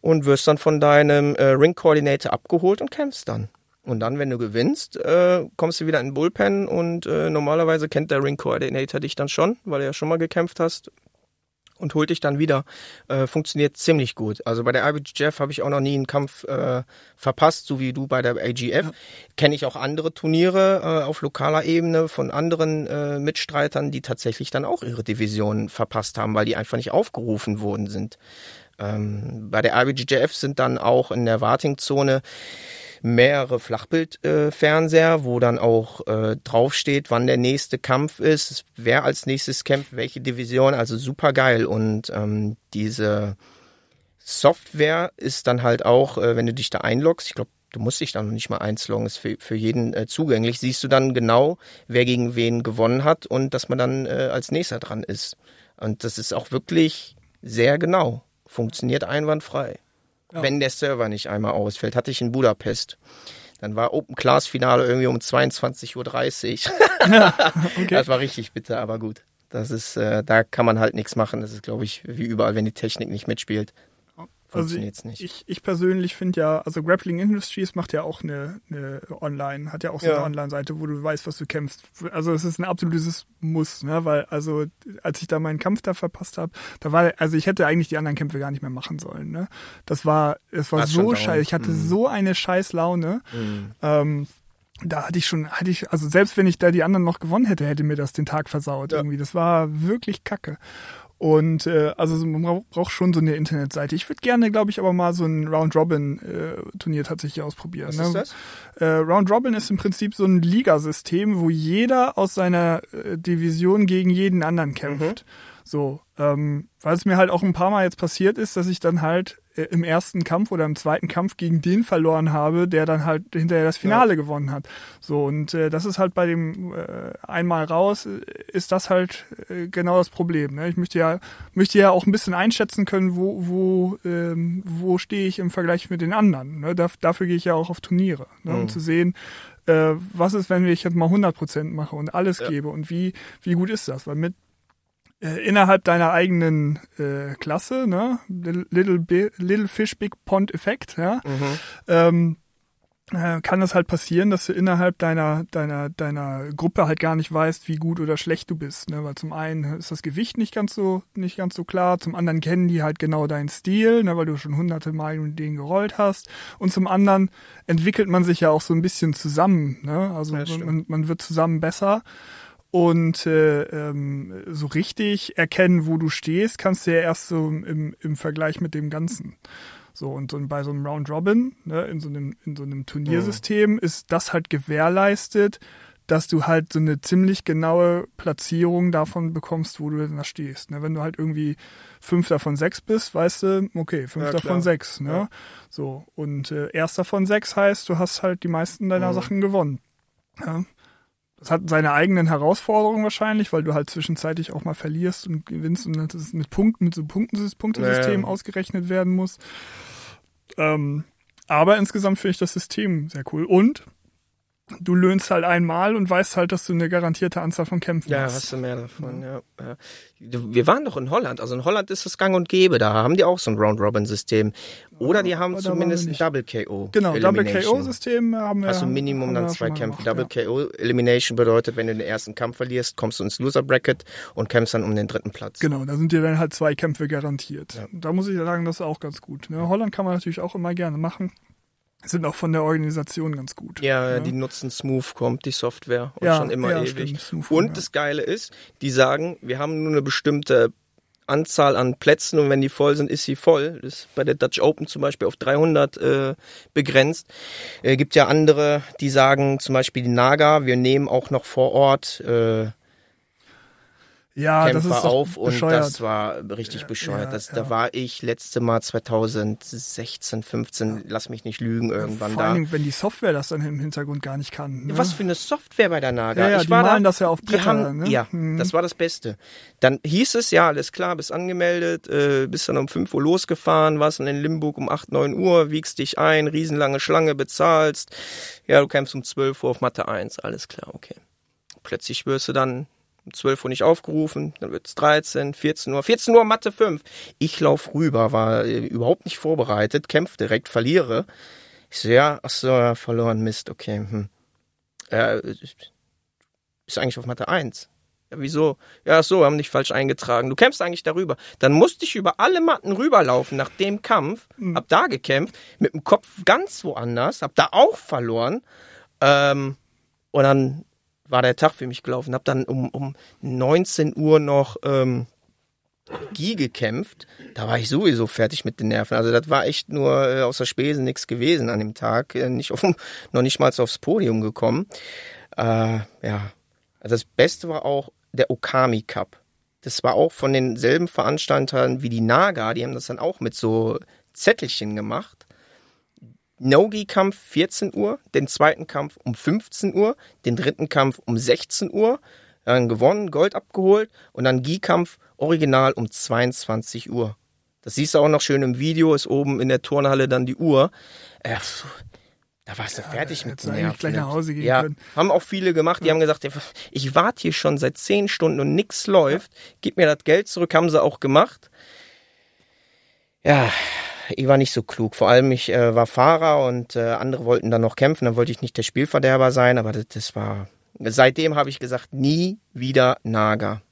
und wirst dann von deinem äh, Ring Coordinator abgeholt und kämpfst dann. Und dann, wenn du gewinnst, äh, kommst du wieder in den Bullpen und äh, normalerweise kennt der Ring Coordinator dich dann schon, weil du ja schon mal gekämpft hast und holt dich dann wieder. Äh, funktioniert ziemlich gut. Also bei der IBJF habe ich auch noch nie einen Kampf äh, verpasst, so wie du bei der AGF. Ja. Kenne ich auch andere Turniere äh, auf lokaler Ebene von anderen äh, Mitstreitern, die tatsächlich dann auch ihre Division verpasst haben, weil die einfach nicht aufgerufen worden sind. Ähm, bei der IBJF sind dann auch in der Wartingzone mehrere Flachbildfernseher, wo dann auch äh, draufsteht, wann der nächste Kampf ist, wer als nächstes kämpft, welche Division, also super geil. Und ähm, diese Software ist dann halt auch, äh, wenn du dich da einloggst, ich glaube, du musst dich dann noch nicht mal einloggen, ist für, für jeden äh, zugänglich, siehst du dann genau, wer gegen wen gewonnen hat und dass man dann äh, als nächster dran ist. Und das ist auch wirklich sehr genau. Funktioniert einwandfrei ja. wenn der Server nicht einmal ausfällt. Hatte ich in Budapest. Dann war Open Class Finale irgendwie um 22.30 Uhr. Ja, okay. Das war richtig bitter, aber gut. Das ist, äh, da kann man halt nichts machen. Das ist, glaube ich, wie überall, wenn die Technik nicht mitspielt funktioniert also nicht. Ich, ich persönlich finde ja, also Grappling Industries macht ja auch eine, eine Online, hat ja auch so ja. eine Online-Seite, wo du weißt, was du kämpfst. Also es ist ein absolutes Muss, ne? Weil, also als ich da meinen Kampf da verpasst habe, da war, also ich hätte eigentlich die anderen Kämpfe gar nicht mehr machen sollen, ne? Das war, es war Hat's so scheiße. Ich hatte mhm. so eine scheiß Laune. Mhm. Ähm, da hatte ich schon, hatte ich, also selbst wenn ich da die anderen noch gewonnen hätte, hätte mir das den Tag versaut ja. irgendwie. Das war wirklich kacke. Und äh, also man braucht schon so eine Internetseite. Ich würde gerne, glaube ich, aber mal so ein Round-Robin-Turnier äh, tatsächlich ausprobieren. Was ne? ist das? Äh, Round-Robin ist im Prinzip so ein Ligasystem, wo jeder aus seiner äh, Division gegen jeden anderen kämpft. Mhm. So, ähm, weil es mir halt auch ein paar Mal jetzt passiert ist, dass ich dann halt im ersten Kampf oder im zweiten Kampf gegen den verloren habe, der dann halt hinterher das Finale ja. gewonnen hat. So und äh, das ist halt bei dem äh, einmal raus äh, ist das halt äh, genau das Problem. Ne? Ich möchte ja möchte ja auch ein bisschen einschätzen können, wo wo ähm, wo stehe ich im Vergleich mit den anderen. Ne? Da, dafür gehe ich ja auch auf Turniere, ne? um mhm. zu sehen, äh, was ist, wenn ich jetzt mal 100 Prozent mache und alles ja. gebe und wie wie gut ist das? Weil mit äh, innerhalb deiner eigenen äh, Klasse, ne? Little, Little Fish Big Pond Effekt, ja. Mhm. Ähm, äh, kann es halt passieren, dass du innerhalb deiner, deiner, deiner Gruppe halt gar nicht weißt, wie gut oder schlecht du bist. Ne? Weil zum einen ist das Gewicht nicht ganz so, nicht ganz so klar, zum anderen kennen die halt genau deinen Stil, ne? weil du schon hunderte Mal mit denen gerollt hast. Und zum anderen entwickelt man sich ja auch so ein bisschen zusammen. Ne? Also man, man wird zusammen besser. Und äh, ähm, so richtig erkennen, wo du stehst, kannst du ja erst so im, im Vergleich mit dem Ganzen. So, und so bei so einem Round Robin, ne, in so einem, in so einem Turniersystem, mhm. ist das halt gewährleistet, dass du halt so eine ziemlich genaue Platzierung davon bekommst, wo du denn da stehst. Ne? Wenn du halt irgendwie Fünfter von sechs bist, weißt du, okay, Fünfter ja, von sechs. Ne? Ja. So, und äh, Erster von sechs heißt, du hast halt die meisten deiner mhm. Sachen gewonnen. Ja? Das hat seine eigenen Herausforderungen wahrscheinlich, weil du halt zwischenzeitlich auch mal verlierst und gewinnst und das mit Punkten, mit so Punkten, Punktesystem ja. ausgerechnet werden muss. Ähm, aber insgesamt finde ich das System sehr cool. Und du löhnst halt einmal und weißt halt, dass du eine garantierte Anzahl von Kämpfen ja, hast. Ja, hast du mehr davon, ja. ja. Wir waren doch in Holland, also in Holland ist es gang und gäbe, da haben die auch so ein Round-Robin-System. Oder die haben Oder zumindest ein. Double-KO. Genau. Double-KO-System haben wir. Hast du Minimum dann zwei Kämpfe. gemacht, ja. Double-KO-Elimination bedeutet, wenn du den ersten Kampf verlierst, kommst du ins Loser-Bracket und kämpfst dann um den dritten Platz. Genau, da sind dir dann halt zwei Kämpfe garantiert. Da muss ich sagen, das ist auch ganz gut. Ne? Holland kann man natürlich auch immer gerne machen. Sind auch von der Organisation ganz gut. Ja, die nutzen Smooth-Comp, die Software, und Ja, schon immer ja, ewig. stimmt, und ja. das Geile ist, die sagen, wir haben nur eine bestimmte Anzahl an Plätzen und wenn die voll sind, ist sie voll. Das ist bei der Dutch Open zum Beispiel auf 300 äh, begrenzt. Äh, gibt ja andere, die sagen, zum Beispiel die Naga, wir nehmen auch noch vor Ort äh, Ja, das Kämpfer ist doch auf und bescheuert. das war richtig bescheuert. ja, das, ja. Da war ich letzte Mal 2016, 15, lass mich nicht lügen, irgendwann Vor da. allen Dingen, wenn die Software das dann im Hintergrund gar nicht kann. Ne? Was für eine Software bei der Naga. Ja, ja, ich die war malen da, das ja auf Bretter, haben, ne? Ja, Mhm. das war das Beste. Dann hieß es, ja, alles klar, bist angemeldet, äh, bist dann um 5 Uhr losgefahren, warst dann in Limburg um 8, 9 Uhr, wiegst dich ein, riesenlange Schlange, bezahlst. Ja, du kämpfst um 12 Uhr auf Mathe 1, alles klar, okay. Plötzlich wirst du dann um 12 Uhr nicht aufgerufen, dann wird's 13, 14 Uhr, 14 Uhr Mathe 5. Ich lauf rüber, war äh, überhaupt nicht vorbereitet, kämpf direkt, verliere. Ich so, ja, ach so, ja, verloren, Mist, okay. Hm. Äh, bist du eigentlich auf Mathe 1? Ja, wieso? Ja, ach so, haben dich falsch eingetragen. Du kämpfst eigentlich darüber. Dann musste ich über alle Matten rüberlaufen nach dem Kampf, hab da gekämpft, mit dem Kopf ganz woanders, hab da auch verloren. Ähm, und dann war der Tag für mich gelaufen. Hab dann um, um 19 Uhr noch ähm, Gi gekämpft. Da war ich sowieso fertig mit den Nerven. Also das war echt nur äh, außer Spesen nichts gewesen an dem Tag. Äh, nicht auf, noch nicht mal aufs Podium gekommen. Äh, ja, also das Beste war auch der Okami Cup. Das war auch von denselben Veranstaltern wie die Naga. Die haben das dann auch mit so Zettelchen gemacht. No-Gi-Kampf 14 Uhr, den zweiten Kampf um 15 Uhr, den dritten Kampf um 16 Uhr, dann gewonnen, Gold abgeholt und dann Gi-Kampf original um 22 Uhr. Das siehst du auch noch schön im Video, ist oben in der Turnhalle dann die Uhr. Äh, da warst du fertig mit den Nerven. gleich nach Hause gehen ja, können. haben auch viele gemacht, die haben gesagt, ich warte hier schon seit 10 Stunden und nix läuft, gib mir das Geld zurück, haben sie auch gemacht. Ja, ich war nicht so klug. Vor allem ich äh, war Fahrer und äh, andere wollten dann noch kämpfen. Dann wollte ich nicht der Spielverderber sein, aber das, das war. Seitdem habe ich gesagt, nie wieder Naga.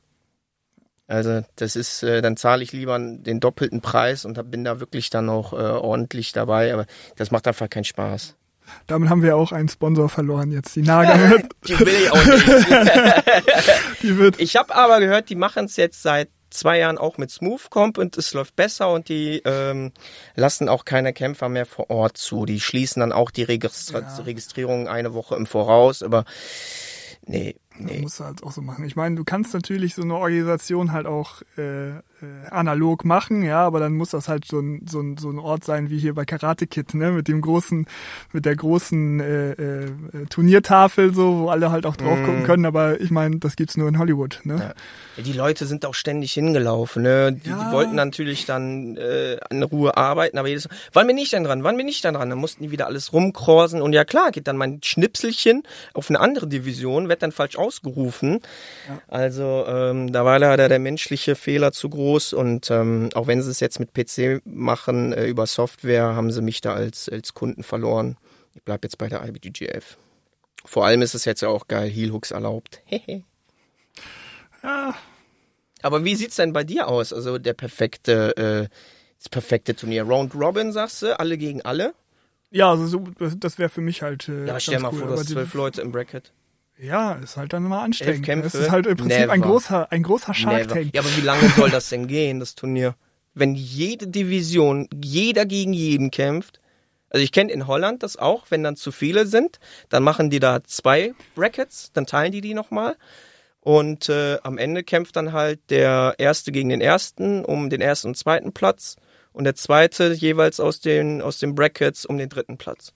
Also das ist, äh, dann zahle ich lieber den doppelten Preis und hab- bin da wirklich dann auch äh, ordentlich dabei. Aber das macht einfach keinen Spaß. Damit haben wir auch einen Sponsor verloren jetzt. Die Naga, Die will ich auch nicht. die wird Ich habe aber gehört, die machen es jetzt seit zwei Jahren auch mit Smooth Comp und es läuft besser und die ähm, lassen auch keine Kämpfer mehr vor Ort zu. Die schließen dann auch die Registra Ja. Registrierung eine Woche im Voraus, aber nee, nee. musst du halt auch so machen. Ich meine, du kannst natürlich so eine Organisation halt auch äh, analog machen, ja, aber dann muss das halt so ein, so ein, so ein Ort sein wie hier bei Karate Kid, ne, mit dem großen, mit der großen äh, äh, Turniertafel, so, wo alle halt auch drauf gucken können. Aber ich meine, das gibt's nur in Hollywood, ne? Ja. Ja, Die Leute sind auch ständig hingelaufen. Ne? Die, Ja. die wollten natürlich dann äh, in Ruhe arbeiten, aber jedes Mal, wann bin ich denn dran? Wann bin ich denn dran? Dann mussten die wieder alles rumkreusen und ja klar, geht dann mein Schnipselchen auf eine andere Division, wird dann falsch ausgerufen. Also ähm, da war leider der menschliche Fehler zu groß und ähm, auch wenn sie es jetzt mit PC machen äh, über Software, haben sie mich da als als Kunden verloren. Ich bleib jetzt bei der IBGF. Vor allem ist es jetzt ja auch geil, Heel Hooks erlaubt. Ja, Aber wie sieht's denn bei dir aus? Also der perfekte, äh, das perfekte Turnier. Round Robin, sagst du, alle gegen alle? ja also so, das, wäre für mich halt. Äh, Ja, stell mal cool. vor, du hast zwölf Leute im Bracket. Ja, ist halt dann immer anstrengend. Es ist halt im Prinzip ein Never. großer, ein großer Shark. Tank. Ja, aber wie lange soll das denn gehen, das Turnier? Wenn jede Division, jeder gegen jeden kämpft. Also ich kenne in Holland das auch, wenn dann zu viele sind, dann machen die da zwei Brackets, dann teilen die die nochmal. Und äh, am Ende kämpft dann halt der Erste gegen den Ersten um den ersten und zweiten Platz und der Zweite jeweils aus den, aus den Brackets um den dritten Platz.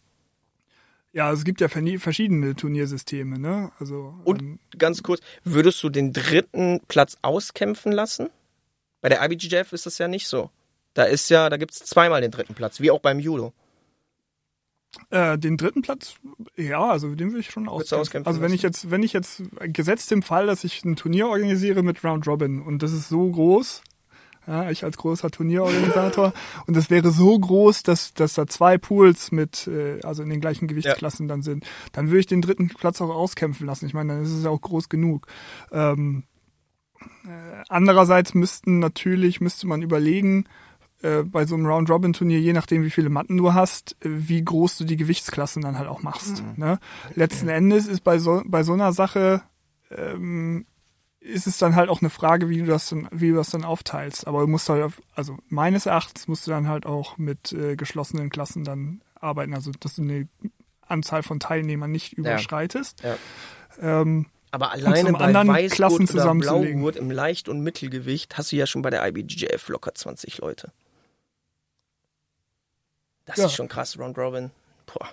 Ja, es gibt ja verschiedene Turniersysteme, ne? Also Und ähm, ganz kurz, würdest du den dritten Platz auskämpfen lassen? Bei der IBGF ist das ja nicht so. Da ist ja, da gibt's zweimal den dritten Platz, wie auch beim Judo. Äh, den dritten Platz, ja, also den will ich schon auskämpfen. auskämpfen Also wenn ich jetzt, wenn ich jetzt gesetzt im Fall, dass ich ein Turnier organisiere mit Round Robin und das ist so groß, ja, ich als großer Turnierorganisator und das wäre so groß, dass, dass da zwei Pools mit, äh, also in den gleichen Gewichtsklassen dann sind, dann würde ich den dritten Platz auch auskämpfen lassen. Ich meine, dann ist es ja auch groß genug. Ähm, äh, andererseits müssten natürlich, müsste man überlegen, äh, bei so einem Round-Robin-Turnier, je nachdem, wie viele Matten du hast, wie groß du die Gewichtsklassen dann halt auch machst. Ne? Letzten Endes ist bei so, bei so einer Sache ähm, ist es dann halt auch eine Frage, wie du das dann, wie du das dann aufteilst. Aber du musst halt, auf, also meines Erachtens musst du dann halt auch mit äh, geschlossenen Klassen dann arbeiten, also dass du eine Anzahl von Teilnehmern nicht überschreitest. Ja. Ähm, Aber alleine bei anderen Weißgurt Klassen oder. Blaugurt im Leicht- und Mittelgewicht hast du ja schon bei der IBJJF locker 20 Leute. Das Ja. ist schon krass, Round Robin. Boah.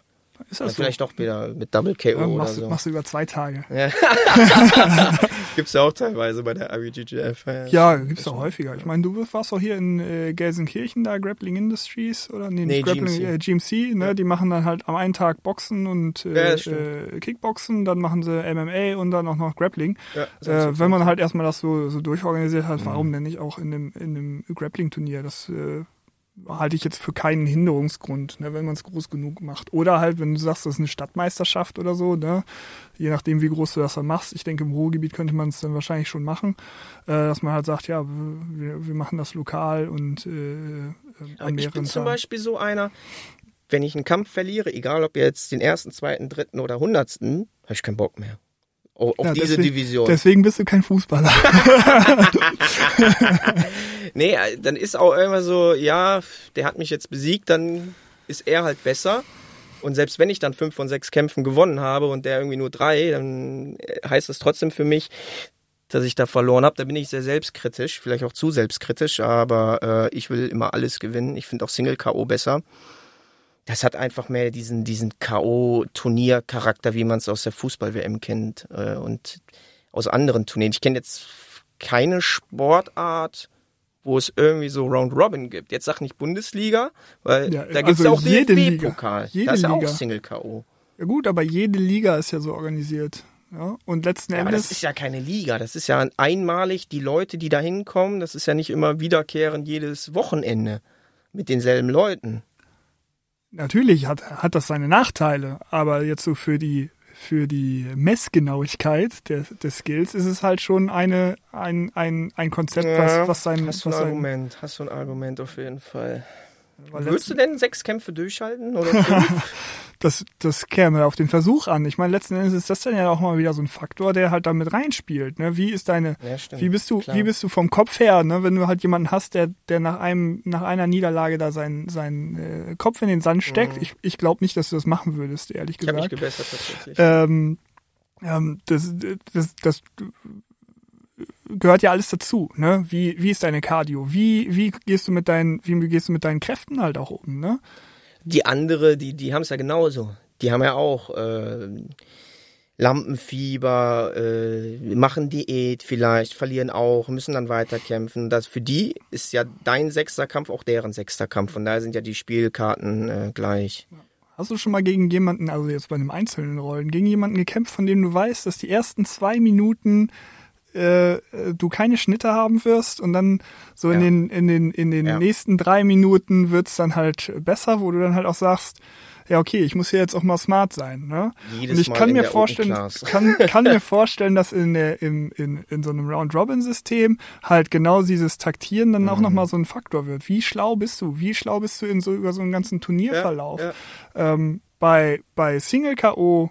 Ist Ja, das so? vielleicht doch wieder mit Double KO Ja, oder machst, du, so. machst du über zwei Tage. Ja. Gibt's ja auch teilweise bei der IBJJF. Ja, gibt's auch häufiger. Ich meine, du warst auch hier in äh, Gelsenkirchen da, Grappling Industries oder nee, Nee, Grappling, GMC. Äh, GMC, ne? Die machen dann halt am einen Tag Boxen und Ja, äh, äh, Kickboxen, dann machen sie MMA und dann auch noch Grappling. Ja, Äh, wenn man halt erstmal das so, so durchorganisiert hat, Mhm. warum denn nicht auch in dem, in dem Grappling-Turnier? Das äh, halte ich jetzt für keinen Hinderungsgrund, ne, wenn man es groß genug macht. Oder halt, wenn du sagst, das ist eine Stadtmeisterschaft oder so, ne, je nachdem, wie groß du das dann machst. Ich denke, im Ruhrgebiet könnte man es dann wahrscheinlich schon machen, äh, dass man halt sagt, ja, wir, wir machen das lokal und äh, äh, an ich bin zum. Beispiel so einer, wenn ich einen Kampf verliere, egal ob jetzt den ersten, zweiten, dritten oder hundertsten, habe ich keinen Bock mehr. Auf Ja, diese deswegen- Division. Deswegen bist du kein Fußballer. Nee, äh, dann ist auch immer so, ja, der hat mich jetzt besiegt, dann ist er halt besser. Und selbst wenn ich dann fünf von sechs Kämpfen gewonnen habe und der irgendwie nur drei, dann äh, heißt es trotzdem für mich, dass ich da verloren habe. Da bin ich sehr selbstkritisch, vielleicht auch zu selbstkritisch, aber äh, ich will immer alles gewinnen. Ich finde auch Single-K.O. besser. Das hat einfach mehr diesen, diesen K.O.-Turniercharakter, wie man es aus der Fußball-WM kennt äh, und aus anderen Turnieren. Ich kenne jetzt keine Sportart, wo es irgendwie so Round Robin gibt. Jetzt sag nicht Bundesliga, weil Ja, da gibt's also ja auch jede DFB-Pokal. Da ist ja auch Liga. Single K.O. ja gut, aber jede Liga ist ja so organisiert. Ja? Und letzten Ja, aber Endes. das ist ja keine Liga. Das ist ja einmalig die Leute, die da hinkommen. Das ist ja nicht immer wiederkehrend jedes Wochenende mit denselben Leuten. Natürlich hat, hat das seine Nachteile, aber jetzt so für die, für die Messgenauigkeit der, des Skills ist es halt schon eine, ein, ein, ein Konzept, was, was sein, hast du ein was Argument, hast du ein Argument auf jeden Fall. Weil Würdest du denn sechs Kämpfe durchhalten? Das, das käme auf den Versuch an. Ich meine, letzten Endes ist das dann ja auch mal wieder so ein Faktor, der halt damit reinspielt. Ne? Wie ist deine, Ja, wie bist du, klar. wie bist du vom Kopf her, ne? wenn du halt jemanden hast, der, der nach einem, nach einer Niederlage da seinen, seinen äh, Kopf in den Sand steckt? Ich, ich glaube nicht, dass du das machen würdest, ehrlich Mhm. ich habe mich gesagt. gebessert tatsächlich. ähm, ähm, das, das, das gehört ja alles dazu. Ne? Wie, wie ist deine Cardio? Wie, wie gehst du mit deinen, wie gehst du mit deinen Kräften halt auch um? Ne? Die andere, die, die haben es ja genauso. Die haben ja auch äh, Lampenfieber, äh, machen Diät vielleicht, verlieren auch, müssen dann weiterkämpfen. Das für die ist ja dein sechster Kampf auch deren sechster Kampf. Von daher sind ja die Spielkarten äh, gleich. Hast du schon mal gegen jemanden, also jetzt bei einem einzelnen Rollen, gegen jemanden gekämpft, von dem du weißt, dass die ersten zwei Minuten äh, äh, du keine Schnitte haben wirst und dann so in Ja. den in den in den Ja. nächsten drei Minuten wird's dann halt besser, wo du dann halt auch sagst, ja okay, ich muss hier jetzt auch mal smart sein, ne? Jedes und ich Mal kann in mir vorstellen, kann kann mir vorstellen, dass in der im in in so einem Round Robin System halt genau dieses Taktieren dann auch Mhm. noch mal so ein Faktor wird. Wie schlau bist du? Wie schlau bist du in so über so einen ganzen Turnierverlauf? Ja, ähm, bei, bei Single K.O.,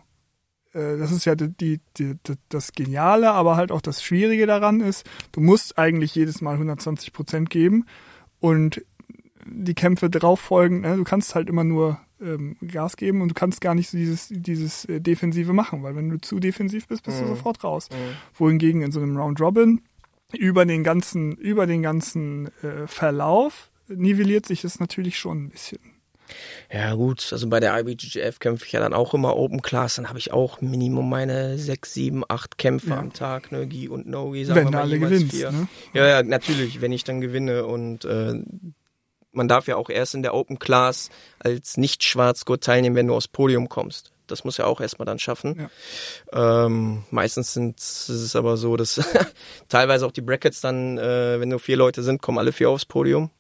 das ist ja die, die, das Geniale, aber halt auch das Schwierige daran ist, du musst eigentlich jedes Mal 120 Prozent geben und die Kämpfe drauf folgen, ne? du kannst halt immer nur ähm, Gas geben und du kannst gar nicht so dieses, dieses äh, Defensive machen, weil wenn du zu defensiv bist, bist du sofort raus. Wohingegen in so einem Round Robin über den ganzen, über den ganzen äh, Verlauf nivelliert sich das natürlich schon ein bisschen. Ja gut, also bei der IBJJF kämpfe ich ja dann auch immer Open Class, dann habe ich auch Minimum meine sechs, sieben, acht Kämpfe Ja. am Tag, ne, Gi und No-Gi, sagen Wenn wir mal alle gewinnst, vier. ne? Ja, ja, natürlich, wenn ich dann gewinne und äh, man darf ja auch erst in der Open Class als Nicht-Schwarzgurt teilnehmen, wenn du aufs Podium kommst. Das muss ja auch erstmal dann schaffen. Ja. Ähm, meistens sind ist es aber so, dass teilweise auch die Brackets dann, äh, wenn nur vier Leute sind, kommen alle vier aufs Podium.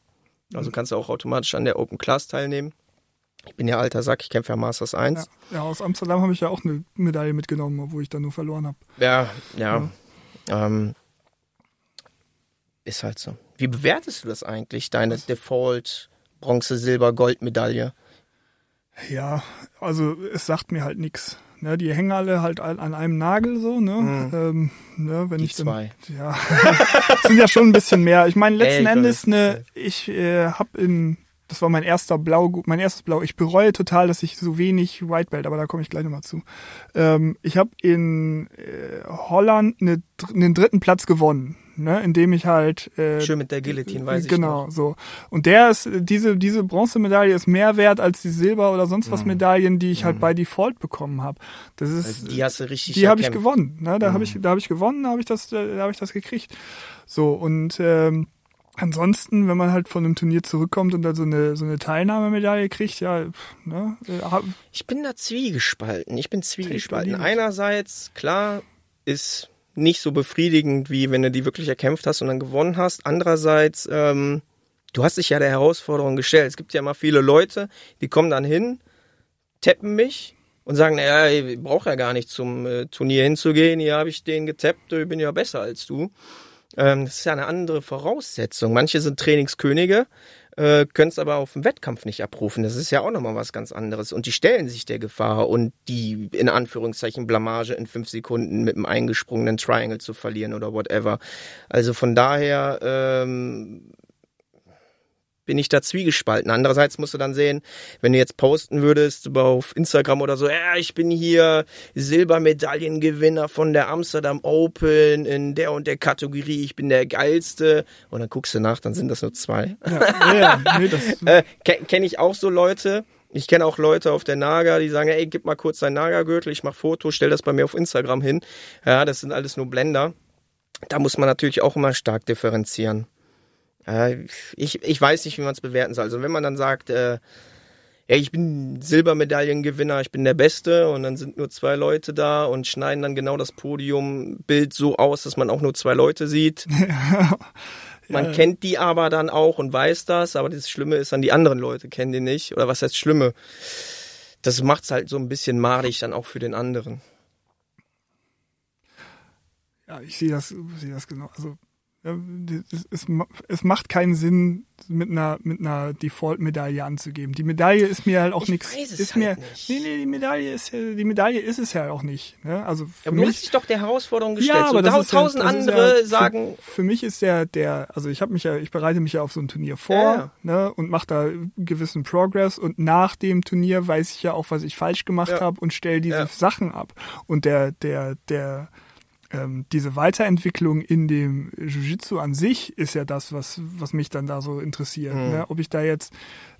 Also mhm. kannst du auch automatisch an der Open Class teilnehmen. Ich bin ja alter Sack, ich kämpfe ja Masters 1. Ja, ja aus Amsterdam habe ich ja auch eine Medaille mitgenommen, obwohl ich dann nur verloren habe. Ja, ja. ja. Ähm, ist halt so. Wie bewertest du das eigentlich, deine Default Bronze, Silber, Gold Medaille? Ja, also es sagt mir halt nichts. Ne, die hängen alle halt an einem Nagel so, ne? Mhm. Ähm, ne wenn die ich dann, zwei. Ja, sind ja schon ein bisschen mehr. Ich meine, letzten Ey, Endes, ne, ich äh, habe in das war mein erster Blau, mein erstes Blau. Ich bereue total, dass ich so wenig White Belt, aber da komme ich gleich nochmal zu. Ähm, ich habe in äh, Holland eine, einen dritten Platz gewonnen, ne, indem ich halt äh, schön mit der Guillotine, weiß genau, ich Genau, so. Und der ist diese diese Bronzemedaille ist mehr wert als die Silber oder sonst was mhm. Medaillen, die ich halt mhm. bei Default bekommen habe. Das ist also die hast du richtig Die habe ich gewonnen, ne? Da mhm. habe ich da habe ich gewonnen, da habe ich das da habe ich das gekriegt. So und ähm, Ansonsten, wenn man halt von einem Turnier zurückkommt und dann so eine, so eine Teilnahmemedaille kriegt, ja, ne? Äh, ich bin da zwiegespalten. Ich bin zwiegespalten. Einerseits, klar, ist nicht so befriedigend, wie wenn du die wirklich erkämpft hast und dann gewonnen hast. Andererseits, ähm, du hast dich ja der Herausforderung gestellt. Es gibt ja immer viele Leute, die kommen dann hin, tappen mich und sagen, naja, ich brauche ja gar nicht zum äh, Turnier hinzugehen. Hier habe ich den getappt, ich bin ja besser als du. Ähm, das ist ja eine andere Voraussetzung. Manche sind Trainingskönige, äh, können es aber auf dem Wettkampf nicht abrufen. Das ist ja auch nochmal was ganz anderes. Und die stellen sich der Gefahr und die in Anführungszeichen Blamage in fünf Sekunden mit einem eingesprungenen Triangle zu verlieren oder whatever. Also von daher ähm, bin ich da zwiegespalten. Andererseits musst du dann sehen, wenn du jetzt posten würdest auf Instagram oder so, ja, ich bin hier Silbermedaillengewinner von der Amsterdam Open in der und der Kategorie, ich bin der geilste. Und dann guckst du nach, dann sind das nur zwei. Ja, ja, nee, das äh, Kenne ich auch so Leute. Ich kenne auch Leute auf der Naga, die sagen, ey, gib mal kurz deinen Naga-Gürtel, ich mach Foto, stell das bei mir auf Instagram hin. Ja, das sind alles nur Blender. Da muss man natürlich auch immer stark differenzieren. Äh, ich, ich weiß nicht, wie man es bewerten soll. Also wenn man dann sagt, äh, ja, ich bin Silbermedaillengewinner, ich bin der Beste und dann sind nur zwei Leute da und schneiden dann genau das Podiumbild so aus, dass man auch nur zwei Leute sieht. Man ja. kennt die aber dann auch und weiß das, aber das Schlimme ist dann, die anderen Leute kennen die nicht. Oder was heißt Schlimme? Das macht's halt so ein bisschen madig dann auch für den anderen. Ja, ich sehe das, sehe das genau. Also es, es, macht keinen Sinn, mit einer, mit einer Default-Medaille anzugeben. Die Medaille ist mir halt auch nichts. Ist halt mir, nicht. Nee, nee, die Medaille ist ja, die Medaille ist es ja auch nicht. Ne? Also für aber du hast dich doch der Herausforderung gestellt. Ja, aber so tausend ja, andere ja, sagen. Für, für, mich ist der, der, also ich habe mich ja, ich bereite mich ja auf so ein Turnier vor, ja. ne, und mache da gewissen Progress und nach dem Turnier weiß ich ja auch, was ich falsch gemacht habe und stelle diese Sachen ab. Und der, der, der, ähm, diese Weiterentwicklung in dem Jiu-Jitsu an sich ist ja das, was, was mich dann da so interessiert. Mhm. Ne? Ob ich da jetzt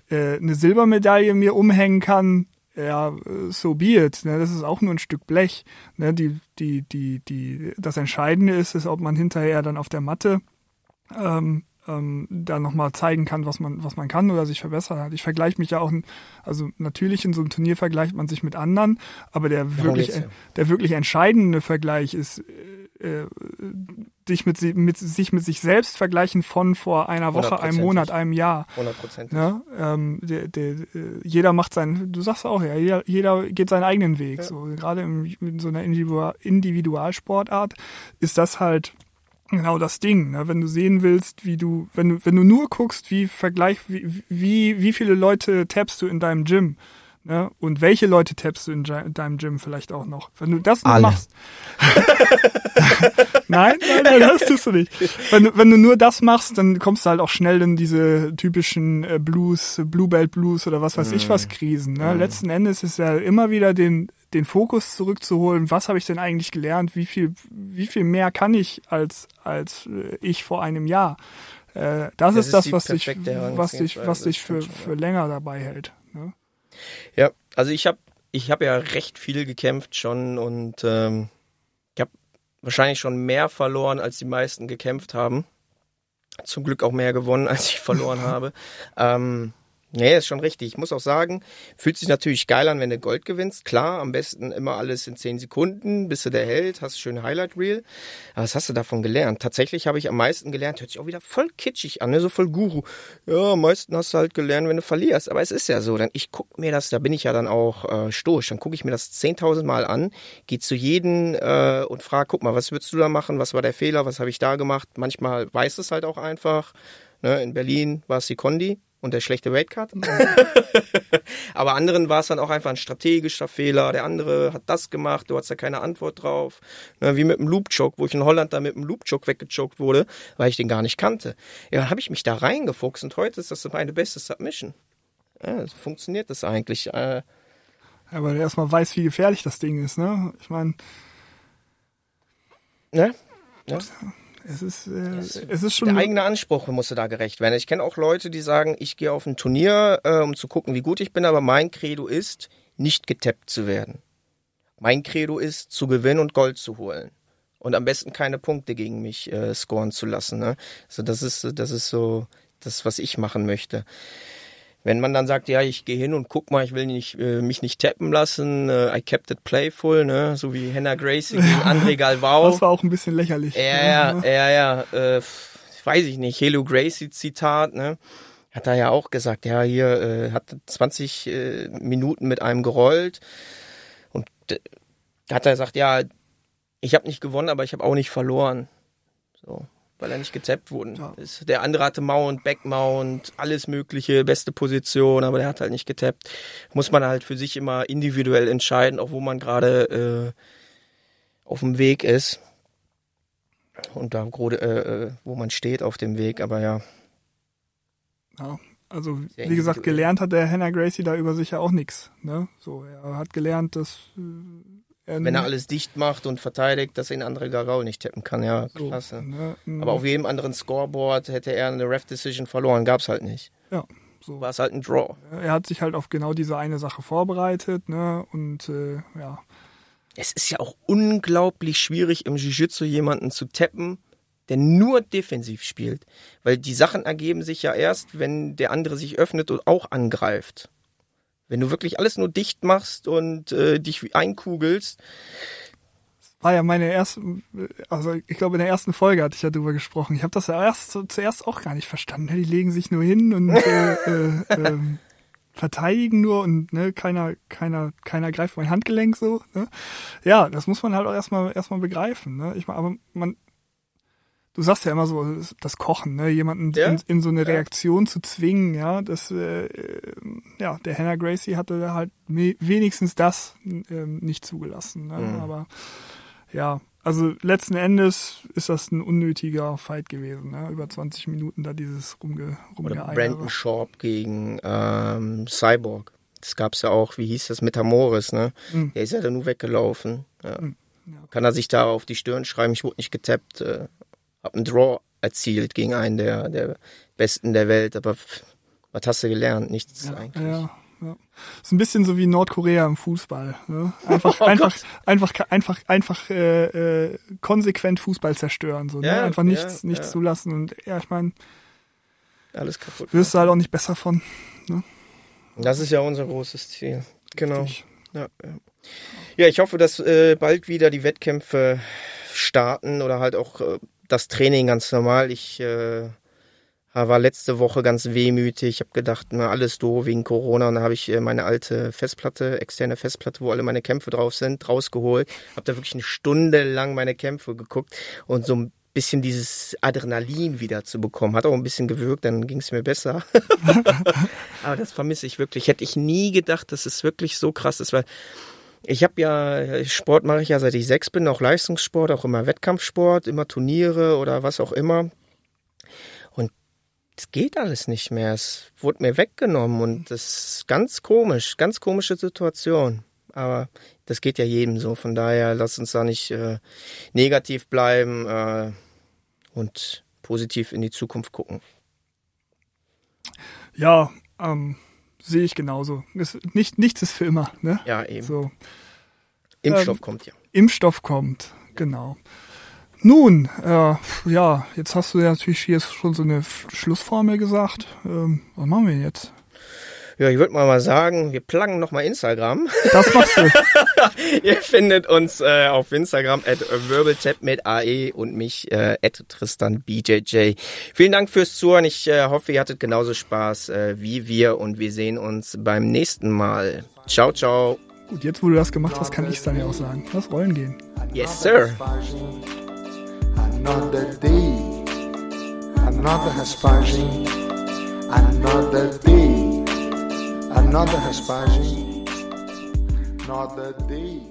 äh, eine Silbermedaille mir umhängen kann, ja, so be it. Ne? Das ist auch nur ein Stück Blech. Ne? Die, die, die, die, das Entscheidende ist, ist, ob man hinterher dann auf der Matte ähm, ähm, da nochmal zeigen kann, was man, was man kann oder sich verbessern hat. Ich vergleiche mich ja auch, also natürlich in so einem Turnier vergleicht man sich mit anderen, aber der wirklich, ja. der wirklich entscheidende Vergleich ist, äh, sich mit, mit, sich mit sich selbst vergleichen von vor einer Woche, einem Monat, einem Jahr. 100 ja, ähm, der, der, jeder macht seinen, du sagst auch ja, jeder, jeder geht seinen eigenen Weg. Ja. So, gerade im, in so einer Individualsportart ist das halt genau das Ding. Ne? Wenn du sehen willst, wie du, wenn du, wenn du nur guckst, wie Vergleich, wie, wie, wie viele Leute tappst du in deinem Gym, ne? Und welche Leute tappst du in, deinem Gym vielleicht auch noch? Wenn du das Alle. machst. nein, nein, nein, das tust du nicht. Wenn du, wenn du nur das machst, dann kommst du halt auch schnell in diese typischen äh, Blues, Blue Belt Blues oder was weiß ich was mhm. Krisen. Ne? Mhm. Letzten Endes ist ja immer wieder den den Fokus zurückzuholen, was habe ich denn eigentlich gelernt, wie viel, wie viel mehr kann ich als, als äh, ich vor einem Jahr. Äh, das, das, ist das, was dich, was dich, was dich für, für länger dabei hält. Ja, also ich habe ich hab ja recht viel gekämpft schon und ähm, ich habe wahrscheinlich schon mehr verloren, als die meisten gekämpft haben. Zum Glück auch mehr gewonnen, als ich verloren habe. Ähm, Nee, ist schon richtig. Ich muss auch sagen, fühlt sich natürlich geil an, wenn du Gold gewinnst. Klar, am besten immer alles in zehn Sekunden, bist du der Held, hast schön Highlight Reel. Aber was hast du davon gelernt? Tatsächlich habe ich am meisten gelernt, hört sich auch wieder voll kitschig an, ne? so voll Guru. Ja, am meisten hast du halt gelernt, wenn du verlierst. Aber es ist ja so, dann ich guck mir das, da bin ich ja dann auch äh, stoisch, dann gucke ich mir das 10.000 Mal an, gehe zu jedem äh, und frage, guck mal, was würdest du da machen? Was war der Fehler? Was habe ich da gemacht? Manchmal weiß es halt auch einfach. Ne? In Berlin war es die Kondi, und der schlechte Weightcut. Aber anderen war es dann auch einfach ein strategischer Fehler. Der andere hat das gemacht, du hast da keine Antwort drauf. Ne, wie mit dem Loop-Choke, wo ich in Holland da mit dem Loop-Choke weggechoked wurde, weil ich den gar nicht kannte. Ja, habe ich mich da reingefuchst und heute ist das meine beste Submission. Ja, so funktioniert das eigentlich. Äh, ja, weil du erstmal weißt, wie gefährlich das Ding ist, ne? Ich meine. Ne? Ja. Es ist, äh, es ist schon. Der eigene Anspruch musste da gerecht werden. Ich kenne auch Leute, die sagen, ich gehe auf ein Turnier, äh, um zu gucken, wie gut ich bin, aber mein Credo ist, nicht getappt zu werden. Mein Credo ist, zu gewinnen und Gold zu holen. Und am besten keine Punkte gegen mich äh, scoren zu lassen. Ne? Also das ist, das ist so das, was ich machen möchte. Wenn man dann sagt, ja, ich gehe hin und guck mal, ich will nicht, äh, mich nicht tappen lassen, äh, I kept it playful, ne, so wie Hannah Gracie gegen André Galvao. Das war auch ein bisschen lächerlich. Ja, ja, ja, ja, äh, weiß ich nicht, Hello Gracie Zitat, ne, hat er ja auch gesagt, ja, hier, äh, hat 20 äh, Minuten mit einem gerollt. Und äh, hat er gesagt, ja, ich habe nicht gewonnen, aber ich habe auch nicht verloren. So weil er nicht getappt worden ja. Der andere hatte Mount, Backmount, alles mögliche, beste Position, aber der hat halt nicht getappt. Muss man halt für sich immer individuell entscheiden, auch wo man gerade äh, auf dem Weg ist. Und da äh, äh, wo man steht auf dem Weg, aber ja. Ja, also wie gesagt, gelernt hat der Hannah Gracie da über sich ja auch nichts. Ne? So, er hat gelernt, dass äh, ähm, Wenn er alles dicht macht und verteidigt, dass er ihn andere Garau nicht tippen kann, ja, klasse. So, ne, Aber auf jedem anderen Scoreboard hätte er eine Ref-Decision verloren, gab's halt nicht. Ja. So. War es halt ein Draw. Er hat sich halt auf genau diese eine Sache vorbereitet, ne? Und äh, ja. Es ist ja auch unglaublich schwierig, im Jiu-Jitsu jemanden zu tappen, der nur defensiv spielt. Weil die Sachen ergeben sich ja erst, wenn der andere sich öffnet und auch angreift. Wenn du wirklich alles nur dicht machst und äh, dich einkugelst. War ja meine erste, also ich glaube in der ersten Folge hatte ich ja drüber gesprochen. Ich habe das ja erst zuerst auch gar nicht verstanden. Die legen sich nur hin und äh, äh, äh, verteidigen nur und ne, keiner, keiner, keiner greift mein Handgelenk so. Ne? Ja, das muss man halt auch erstmal erstmal begreifen. Ne? Ich meine, aber man, du sagst ja immer so, das Kochen, ne? jemanden ja? in, in, so eine Reaktion ja. zu zwingen, ja, das, äh, ja, der Hannah Gracie hatte halt wenigstens das äh, nicht zugelassen, ne? Mhm. aber ja, also letzten Endes ist das ein unnötiger Fight gewesen, ne? über 20 Minuten da dieses rumge rumgeeiert. Oder Brandon Sharp gegen ähm, Cyborg. Das gab's ja auch, wie hieß das, Metamoris, ne? Mhm. Der ist ja dann nur weggelaufen. Ja. Mhm. Ja. Kann er sich da auf die Stirn schreiben, ich wurde nicht getappt, äh, hab einen Draw erzielt gegen einen der, der Besten der Welt, aber was hast du gelernt? Nichts ja, eigentlich. Ja, ja. Ist ein bisschen so wie Nordkorea im Fußball. Ne? Einfach, oh einfach, einfach, einfach, einfach äh, äh, konsequent Fußball zerstören. So, ne? ja, Einfach nichts, ja, nichts zulassen. Und ja, ich meine, alles kaputt. Wirst du halt auch nicht besser von. Ne? Das ist ja unser großes Ziel. Genau. Ja, ja. ja, ich hoffe, dass äh, bald wieder die Wettkämpfe starten oder halt auch äh, das Training ganz normal. Ich äh, war letzte Woche ganz wehmütig. Ich habe gedacht, na, alles doof wegen Corona. Und dann habe ich äh, meine alte Festplatte, externe Festplatte, wo alle meine Kämpfe drauf sind, rausgeholt. Habe da wirklich eine Stunde lang meine Kämpfe geguckt und so ein bisschen dieses Adrenalin wieder zu bekommen. Hat auch ein bisschen gewirkt, dann ging es mir besser. Aber das vermisse ich wirklich. Hätte ich nie gedacht, dass es wirklich so krass ist, weil ich habe ja, Sport mache ich ja seit ich sechs bin, auch Leistungssport, auch immer Wettkampfsport, immer Turniere oder was auch immer. Und es geht alles nicht mehr. Es wurde mir weggenommen und das ist ganz komisch, ganz komische Situation. Aber das geht ja jedem so. Von daher lass uns da nicht äh, negativ bleiben äh, und positiv in die Zukunft gucken. Ja, ähm, Sehe ich genauso. Es, nicht, nichts ist für immer. Ne? Ja, eben. So. Impfstoff ähm, kommt ja. Impfstoff kommt, genau. Nun, äh, ja, jetzt hast du ja natürlich hier schon so eine Schlussformel gesagt. Ähm, was machen wir jetzt? Ja, ich würde mal mal sagen, wir pluggen nochmal Instagram. Das machst du. Ihr findet uns äh, auf Instagram at wirbeltap mit AE und mich äh, at Tristan BJJ. Vielen Dank fürs Zuhören. Ich äh, hoffe, ihr hattet genauso Spaß äh, wie wir und wir sehen uns beim nächsten Mal. Ciao, ciao. Gut, jetzt wo du das gemacht hast, kann ich es dann ja auch sagen. Lass rollen gehen. Yes, sir. Another day, another Hespagin, another day, another Hespagin, another day.